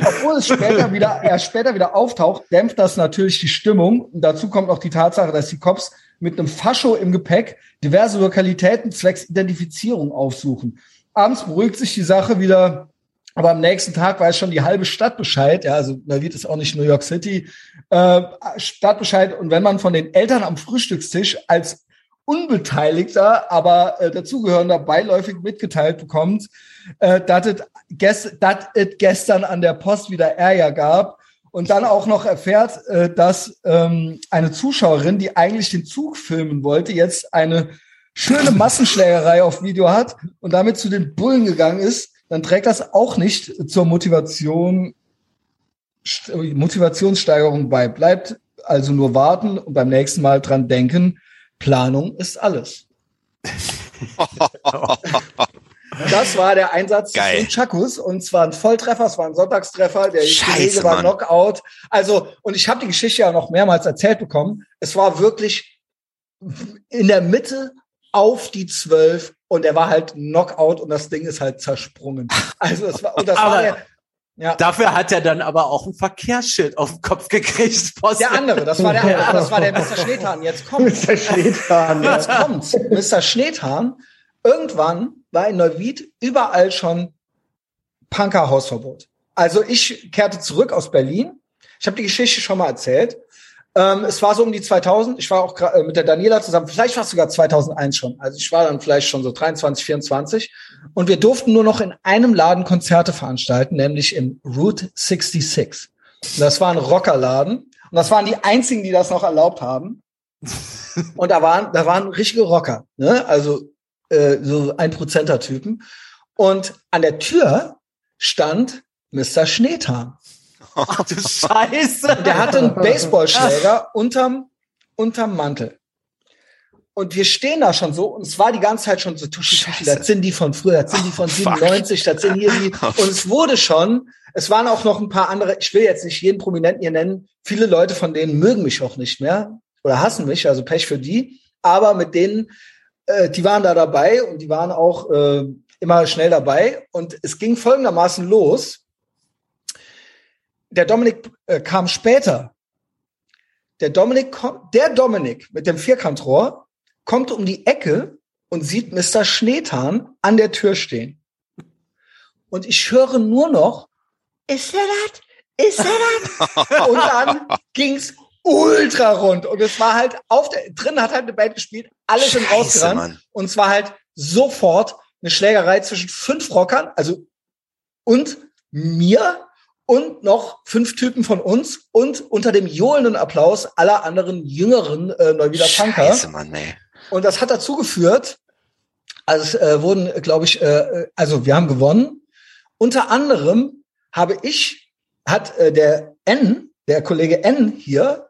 Obwohl es später wieder, er später wieder auftaucht, dämpft das natürlich die Stimmung. Und dazu kommt auch die Tatsache, dass die Cops mit einem Fascho im Gepäck diverse Lokalitäten zwecks Identifizierung aufsuchen. Abends beruhigt sich die Sache wieder, aber am nächsten Tag weiß schon die halbe Stadt Bescheid. Ja, also Navid ist auch nicht New York City. Äh, Stadtbescheid. Und wenn man von den Eltern am Frühstückstisch als Unbeteiligter, aber äh, dazugehörender beiläufig mitgeteilt bekommt, äh, dass es gest gestern an der Post wieder Ärger gab und dann auch noch erfährt, äh, dass ähm, eine Zuschauerin, die eigentlich den Zug filmen wollte, jetzt eine schöne Massenschlägerei auf Video hat und damit zu den Bullen gegangen ist, dann trägt das auch nicht zur Motivation, Motivationssteigerung bei. Bleibt also nur warten und beim nächsten Mal dran denken, Planung ist alles. das war der Einsatz Geil. von Chakus und zwar ein Volltreffer, es war ein Sonntagstreffer, der Scheiße, war Mann. Knockout. Also, und ich habe die Geschichte ja noch mehrmals erzählt bekommen. Es war wirklich in der Mitte auf die zwölf und er war halt Knockout und das Ding ist halt zersprungen. Also das war, und das war der, ja. Dafür hat er dann aber auch ein Verkehrsschild auf den Kopf gekriegt. Post. Der andere, das war der, ja. das war der Mr. Schneetan. Jetzt kommt. Mr. Schneetan. Jetzt kommt's. Mr. Schneetan. Irgendwann war in Neuwied überall schon Punker-Hausverbot. Also ich kehrte zurück aus Berlin. Ich habe die Geschichte schon mal erzählt. Ähm, es war so um die 2000. Ich war auch äh, mit der Daniela zusammen. Vielleicht war es sogar 2001 schon. Also ich war dann vielleicht schon so 23, 24. Und wir durften nur noch in einem Laden Konzerte veranstalten, nämlich im Route 66. Und das war ein Rockerladen. Und das waren die einzigen, die das noch erlaubt haben. Und da waren, da waren richtige Rocker, ne? Also äh, so ein Prozenter Typen. Und an der Tür stand Mr. Schneetan. Ach du Scheiße. Der hatte einen Baseballschläger unterm, unterm Mantel. Und wir stehen da schon so, und es war die ganze Zeit schon so, Tuschi, Tuschi, das sind die von früher, das sind die von 97, das sind hier die. Und es wurde schon, Es waren auch noch ein paar andere, ich will jetzt nicht jeden Prominenten hier nennen, viele Leute von denen mögen mich auch nicht mehr oder hassen mich, also Pech für die. Aber mit denen, äh, die waren da dabei und die waren auch äh, immer schnell dabei. Und es ging folgendermaßen los. Der Dominik äh, kam später. Der Dominik, der Dominik mit dem Vierkantrohr kommt um die Ecke und sieht Mr. Schneetan an der Tür stehen. Und ich höre nur noch, ist er das? Ist er das? und dann ging's ultra rund. Und es war halt auf der, drin hat halt eine Band gespielt, alle sind rausgerannt. Mann. Und es war halt sofort eine Schlägerei zwischen fünf Rockern, also und mir und noch fünf Typen von uns und unter dem johlenden Applaus aller anderen jüngeren äh, Neuwieder Punker. Scheiße, Mann, ey. Und das hat dazu geführt, also es äh, wurden, glaube ich, äh, also wir haben gewonnen. Unter anderem habe ich, hat äh, der N, der Kollege N hier,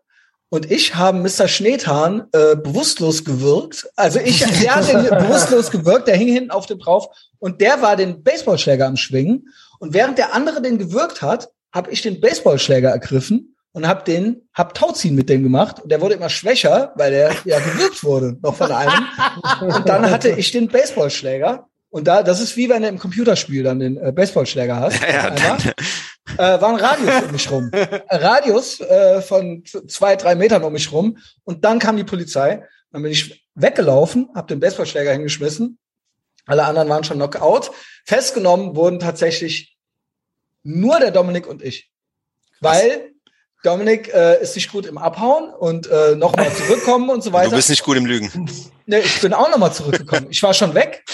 und ich haben Mr. Schneetan äh, bewusstlos gewirkt. Also ich, der hat den bewusstlos gewirkt, der hing hinten auf dem drauf und der war den Baseballschläger am Schwingen. Und während der andere den gewirkt hat, habe ich den Baseballschläger ergriffen und habe den, hab Tauziehen mit dem gemacht. Und der wurde immer schwächer, weil der ja gewirkt wurde, noch von einem. Und dann hatte ich den Baseballschläger. Und da, das ist wie wenn du im Computerspiel dann den äh, Baseballschläger hast. Ja, ja, äh, war ein Radius um mich rum. Radius äh, von zwei, drei Metern um mich rum. Und dann kam die Polizei. Dann bin ich weggelaufen, habe den Baseballschläger hingeschmissen. Alle anderen waren schon Knockout. Festgenommen wurden tatsächlich nur der Dominik und ich. Weil Dominik äh, ist nicht gut im Abhauen und äh, nochmal zurückkommen und so weiter. Du bist nicht gut im Lügen. Nee, ich bin auch nochmal zurückgekommen. Ich war schon weg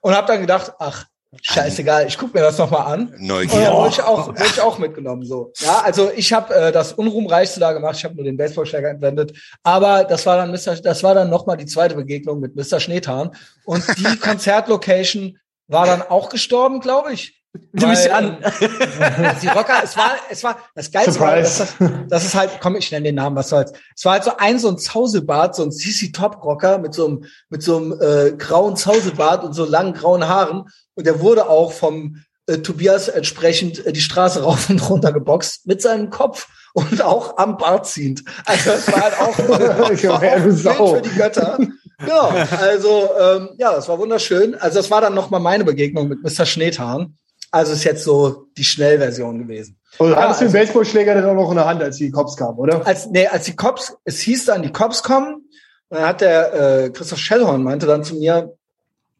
und habe dann gedacht, ach, Scheißegal, ich guck mir das nochmal an. Neugier. Und wurde ich auch, wurde ich auch mitgenommen. So, ja, also ich habe äh, das unruhmreichste da gemacht. Ich habe nur den Baseballschläger entwendet. Aber das war dann Mr. Das war dann nochmal die zweite Begegnung mit Mr. Schneetan. Und die Konzertlocation war dann auch gestorben, glaube ich. Du bist an. die Rocker, es war, es war, das Geilste war, dass das, das ist halt, komm, ich nenne den Namen, was soll's. Es war halt so ein, so ein Zausebart, so ein CC Top Rocker mit so einem, mit so einem, äh, grauen Zausebart und so langen grauen Haaren. Und der wurde auch vom, äh, Tobias entsprechend äh, die Straße rauf und runter geboxt mit seinem Kopf und auch am Bart ziehend. Also es war halt auch, war auch für die Götter. Genau, also ähm, ja, das war wunderschön. Also das war dann noch mal meine Begegnung mit Mr. Schneetan. Also ist jetzt so die Schnellversion gewesen. Und ja, hattest du den also, Baseballschläger dann auch noch in der Hand, als die Cops kamen, oder? Als, nee, als die Cops, es hieß dann, die Cops kommen. Und dann hat der äh, Christoph Schellhorn meinte dann zu mir,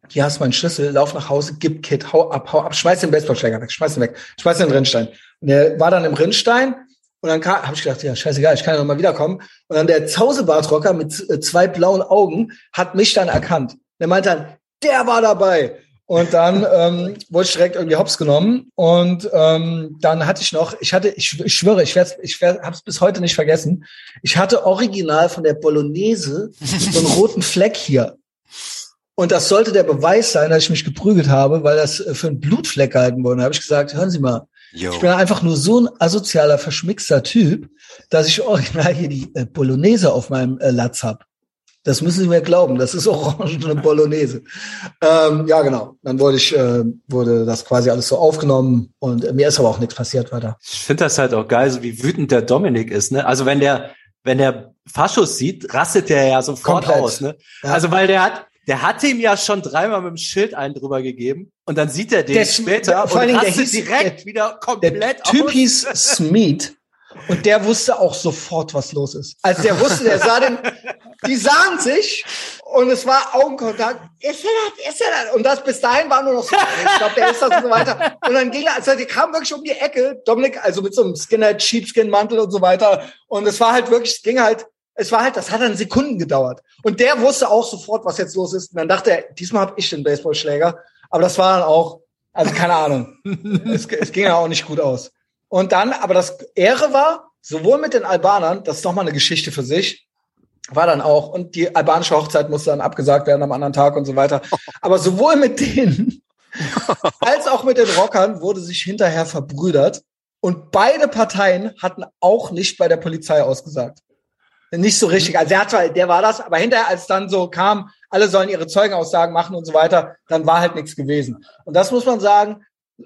hier hast du meinen Schlüssel, lauf nach Hause, gib Kit, hau ab, hau ab, schmeiß den Baseballschläger weg, schmeiß ihn weg, schmeiß den Rinnstein. Und der war dann im Rinnstein und dann habe ich gedacht, ja, scheißegal, ich kann ja noch mal wiederkommen. Und dann der Zausebartrocker mit äh, zwei blauen Augen hat mich dann erkannt. Der meinte dann, der war dabei. Und dann ähm, wurde ich direkt irgendwie hops genommen. Und ähm, dann hatte ich noch, ich hatte, ich, ich schwöre, ich werde, ich werd, habe es bis heute nicht vergessen. Ich hatte original von der Bolognese so einen roten Fleck hier. Und das sollte der Beweis sein, dass ich mich geprügelt habe, weil das für einen Blutfleck gehalten wurde. Da habe ich gesagt, hören Sie mal, Yo. ich bin einfach nur so ein asozialer, verschmixter Typ, dass ich original hier die äh, Bolognese auf meinem äh, Latz hab. Das müssen Sie mir glauben. Das ist orangene Bolognese. ähm, ja, genau. Dann wurde ich, äh, wurde das quasi alles so aufgenommen und mir ist aber auch nichts passiert weiter. Ich finde das halt auch geil, so wie wütend der Dominik ist. Ne? Also wenn der, wenn der Faschus sieht, rastet der ja sofort Komplett. aus. Ne? Ja. Also weil der hat, der hatte ihm ja schon dreimal mit dem Schild einen drüber gegeben und dann sieht er den der, später der, vor und rastet hieß, direkt der, wieder komplett der Typ aus. hieß Smeet und der wusste auch sofort, was los ist. Als der wusste, der sah den, die sahen sich und es war Augenkontakt. Ist er das? Ist er das? Und das bis dahin war nur noch so, ich glaube, der ist das und so weiter. Und dann ging er, also die kam wirklich um die Ecke, Dominik, also mit so einem Skinner Sheepskin Mantel und so weiter. Und es war halt wirklich, es ging halt, es war halt, das hat dann Sekunden gedauert. Und der wusste auch sofort, was jetzt los ist. Und dann dachte er, diesmal habe ich den Baseballschläger. Aber das war dann auch, also keine Ahnung. es, es ging ja auch nicht gut aus. Und dann, aber das Ehre war, sowohl mit den Albanern, das ist nochmal eine Geschichte für sich, war dann auch, und die albanische Hochzeit musste dann abgesagt werden am anderen Tag und so weiter. Aber sowohl mit denen als auch mit den Rockern wurde sich hinterher verbrüdert. Und beide Parteien hatten auch nicht bei der Polizei ausgesagt. Nicht so richtig. Also der, hat, der war das, aber hinterher, als dann so kam, alle sollen ihre Zeugenaussagen machen und so weiter, dann war halt nichts gewesen. Und das muss man sagen,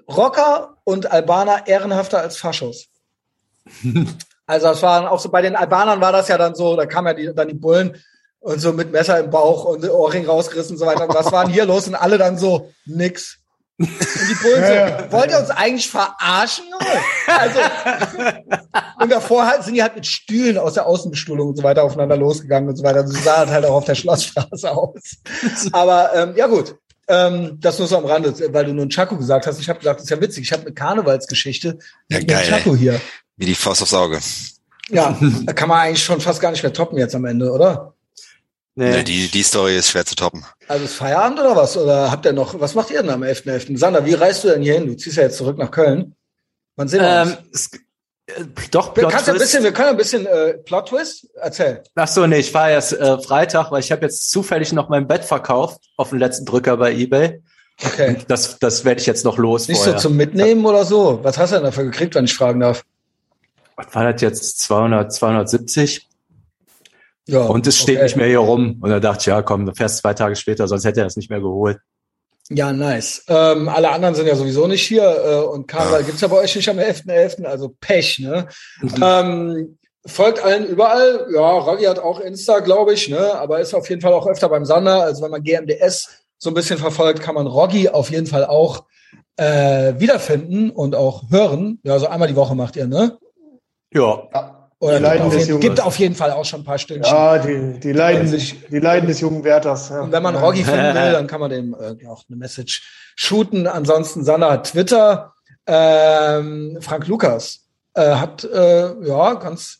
Rocker und Albaner ehrenhafter als Faschos. also das waren auch so, bei den Albanern war das ja dann so, da kamen ja die, dann die Bullen und so mit Messer im Bauch und Ohrring rausgerissen und so weiter. Und was war denn hier los? Und alle dann so, nix. Und die Bullen so, ja, ja. wollt ihr uns eigentlich verarschen? Also, und davor sind die halt mit Stühlen aus der Außenbestuhlung und so weiter aufeinander losgegangen und so weiter. So sah halt auch auf der Schlossstraße aus. Aber ähm, ja gut, ähm, das nur so am Rande, weil du nur ein Chaco gesagt hast. Ich habe gesagt, das ist ja witzig. Ich habe eine Karnevalsgeschichte ja, mit geil, Chaco hier. Wie die Faust aufs Auge. Ja, da kann man eigentlich schon fast gar nicht mehr toppen jetzt am Ende, oder? Nee. nee. die, die Story ist schwer zu toppen. Also ist Feierabend oder was? Oder habt ihr noch, was macht ihr denn am 11.11.? .11.? Sander, wie reist du denn hier hin? Du ziehst ja jetzt zurück nach Köln. Wann sehen wir ähm, uns? Äh, doch, Plot wir, ein bisschen, wir können ein bisschen äh, Plot Twist erzählen. Ach so, nee, ich fahre erst äh, Freitag, weil ich habe jetzt zufällig noch mein Bett verkauft auf den letzten Drücker bei eBay. Okay. Und das, das werde ich jetzt noch los. Nicht vorher. so zum Mitnehmen oder so? Was hast du denn dafür gekriegt, wenn ich fragen darf? Was war das jetzt? 200, 270? Ja, und es steht okay. nicht mehr hier rum. Und da dachte ich, ja, komm, du fährst zwei Tage später, sonst hätte er es nicht mehr geholt. Ja, nice. Ähm, alle anderen sind ja sowieso nicht hier äh, und Karneval gibt's ja bei euch nicht am 11.11., .11., also Pech, ne? Mhm. Ähm, folgt allen überall. Ja, Raggi hat auch Insta, glaube ich, ne? Aber ist auf jeden Fall auch öfter beim Sander. Also wenn man GMDS so ein bisschen verfolgt, kann man Roggi auf jeden Fall auch äh, wiederfinden und auch hören. Ja, so einmal die Woche macht ihr, ne? Ja. ja. Oder Leiden des Jungen. gibt auf jeden Fall auch schon ein paar Stündchen. Ja, die, die, Leiden, sich, die Leiden des jungen Wärters. Ja. Und wenn man Roggi finden will, dann kann man dem äh, auch eine Message shooten. Ansonsten Sanna hat Twitter. Ähm, Frank Lukas äh, hat äh, ja ganz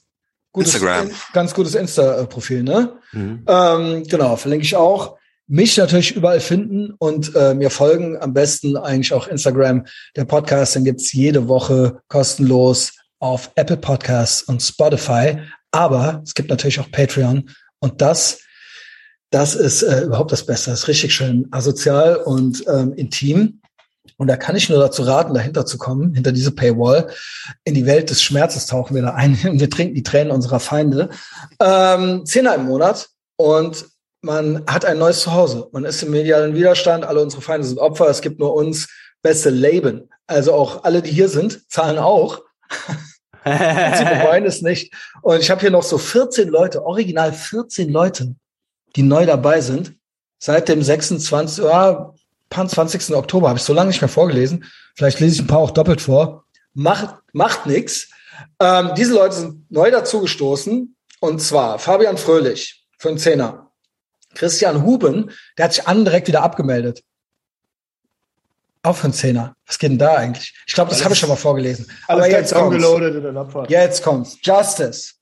gutes, Instagram. ganz gutes Insta-Profil, ne? Mhm. Ähm, genau, verlinke ich auch. Mich natürlich überall finden und äh, mir folgen. Am besten eigentlich auch Instagram. Der Podcast, den gibt's jede Woche kostenlos auf Apple Podcasts und Spotify. Aber es gibt natürlich auch Patreon. Und das, das ist äh, überhaupt das Beste. Das ist richtig schön asozial und ähm, intim. Und da kann ich nur dazu raten, dahinter zu kommen, hinter diese Paywall. In die Welt des Schmerzes tauchen wir da ein. Wir trinken die Tränen unserer Feinde. Ähm, Zehner im Monat. Und man hat ein neues Zuhause. Man ist im medialen Widerstand. Alle unsere Feinde sind Opfer. Es gibt nur uns. Beste Leben. Also auch alle, die hier sind, zahlen auch. Sie bereuen es nicht. Und ich habe hier noch so 14 Leute, original 14 Leute, die neu dabei sind. Seit dem 26. Ja, 20. Oktober habe ich so lange nicht mehr vorgelesen. Vielleicht lese ich ein paar auch doppelt vor. Macht, macht nix. Ähm, diese Leute sind neu dazugestoßen. Und zwar Fabian Fröhlich für einen Zehner. Christian Huben, der hat sich an direkt wieder abgemeldet. Auch für einen Zehner. Was geht denn da eigentlich? Ich glaube, das habe ich schon mal vorgelesen. Aber jetzt kommt's. Jetzt kommt's. Justice.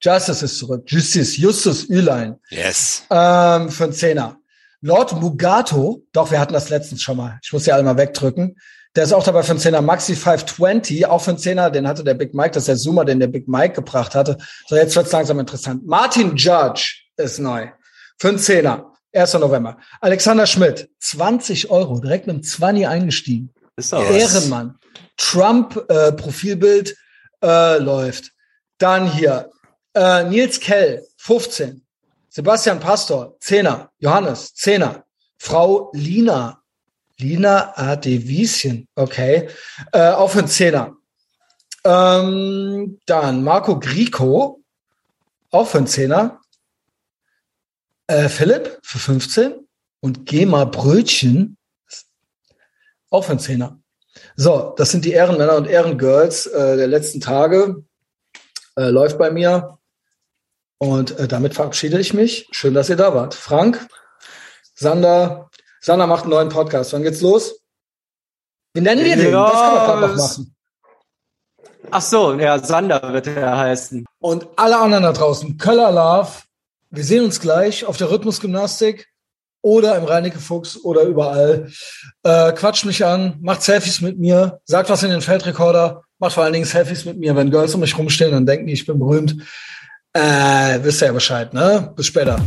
Justice ist zurück. Justice, Justus Ülein. Yes. Ähm, für einen Zehner. Lord Mugato, doch, wir hatten das letztens schon mal. Ich muss die alle mal wegdrücken. Der ist auch dabei für einen Zehner. Maxi 520, auch für einen Zehner, den hatte der Big Mike, das ist der Zoomer, den der Big Mike gebracht hatte. So, jetzt wird's langsam interessant. Martin Judge ist neu. Für einen Zehner. 1. November. Alexander Schmidt, 20 Euro, direkt mit einem 20 eingestiegen. Ist auch Ehrenmann. Trump-Profilbild äh, äh, läuft. Dann hier äh, Nils Kell, 15. Sebastian Pastor, 10er. Johannes, 10er. Frau Lina, Lina Adevischen, okay. Äh, auch für einen Zehner. Ähm, dann Marco Grico, auch für einen Zehner. Äh, Philipp für 15 und Gema Brötchen auch für einen Zehner. So, das sind die Ehrenmänner und Ehrengirls äh, der letzten Tage. Äh, läuft bei mir. Und äh, damit verabschiede ich mich. Schön, dass ihr da wart. Frank, Sander, Sander macht einen neuen Podcast. Wann geht's los? Wie nennen wir den? Ja, das kann man gerade noch machen. Ach so, ja, Sander wird er heißen. Und alle anderen da draußen, Köller Love, wir sehen uns gleich auf der Rhythmusgymnastik oder im Reinecke Fuchs oder überall. Äh, quatscht mich an, macht Selfies mit mir, sagt was in den Feldrekorder, macht vor allen Dingen Selfies mit mir. Wenn Girls um mich rumstehen, dann denken die, ich bin berühmt. Äh, wisst ihr ja Bescheid, ne? Bis später.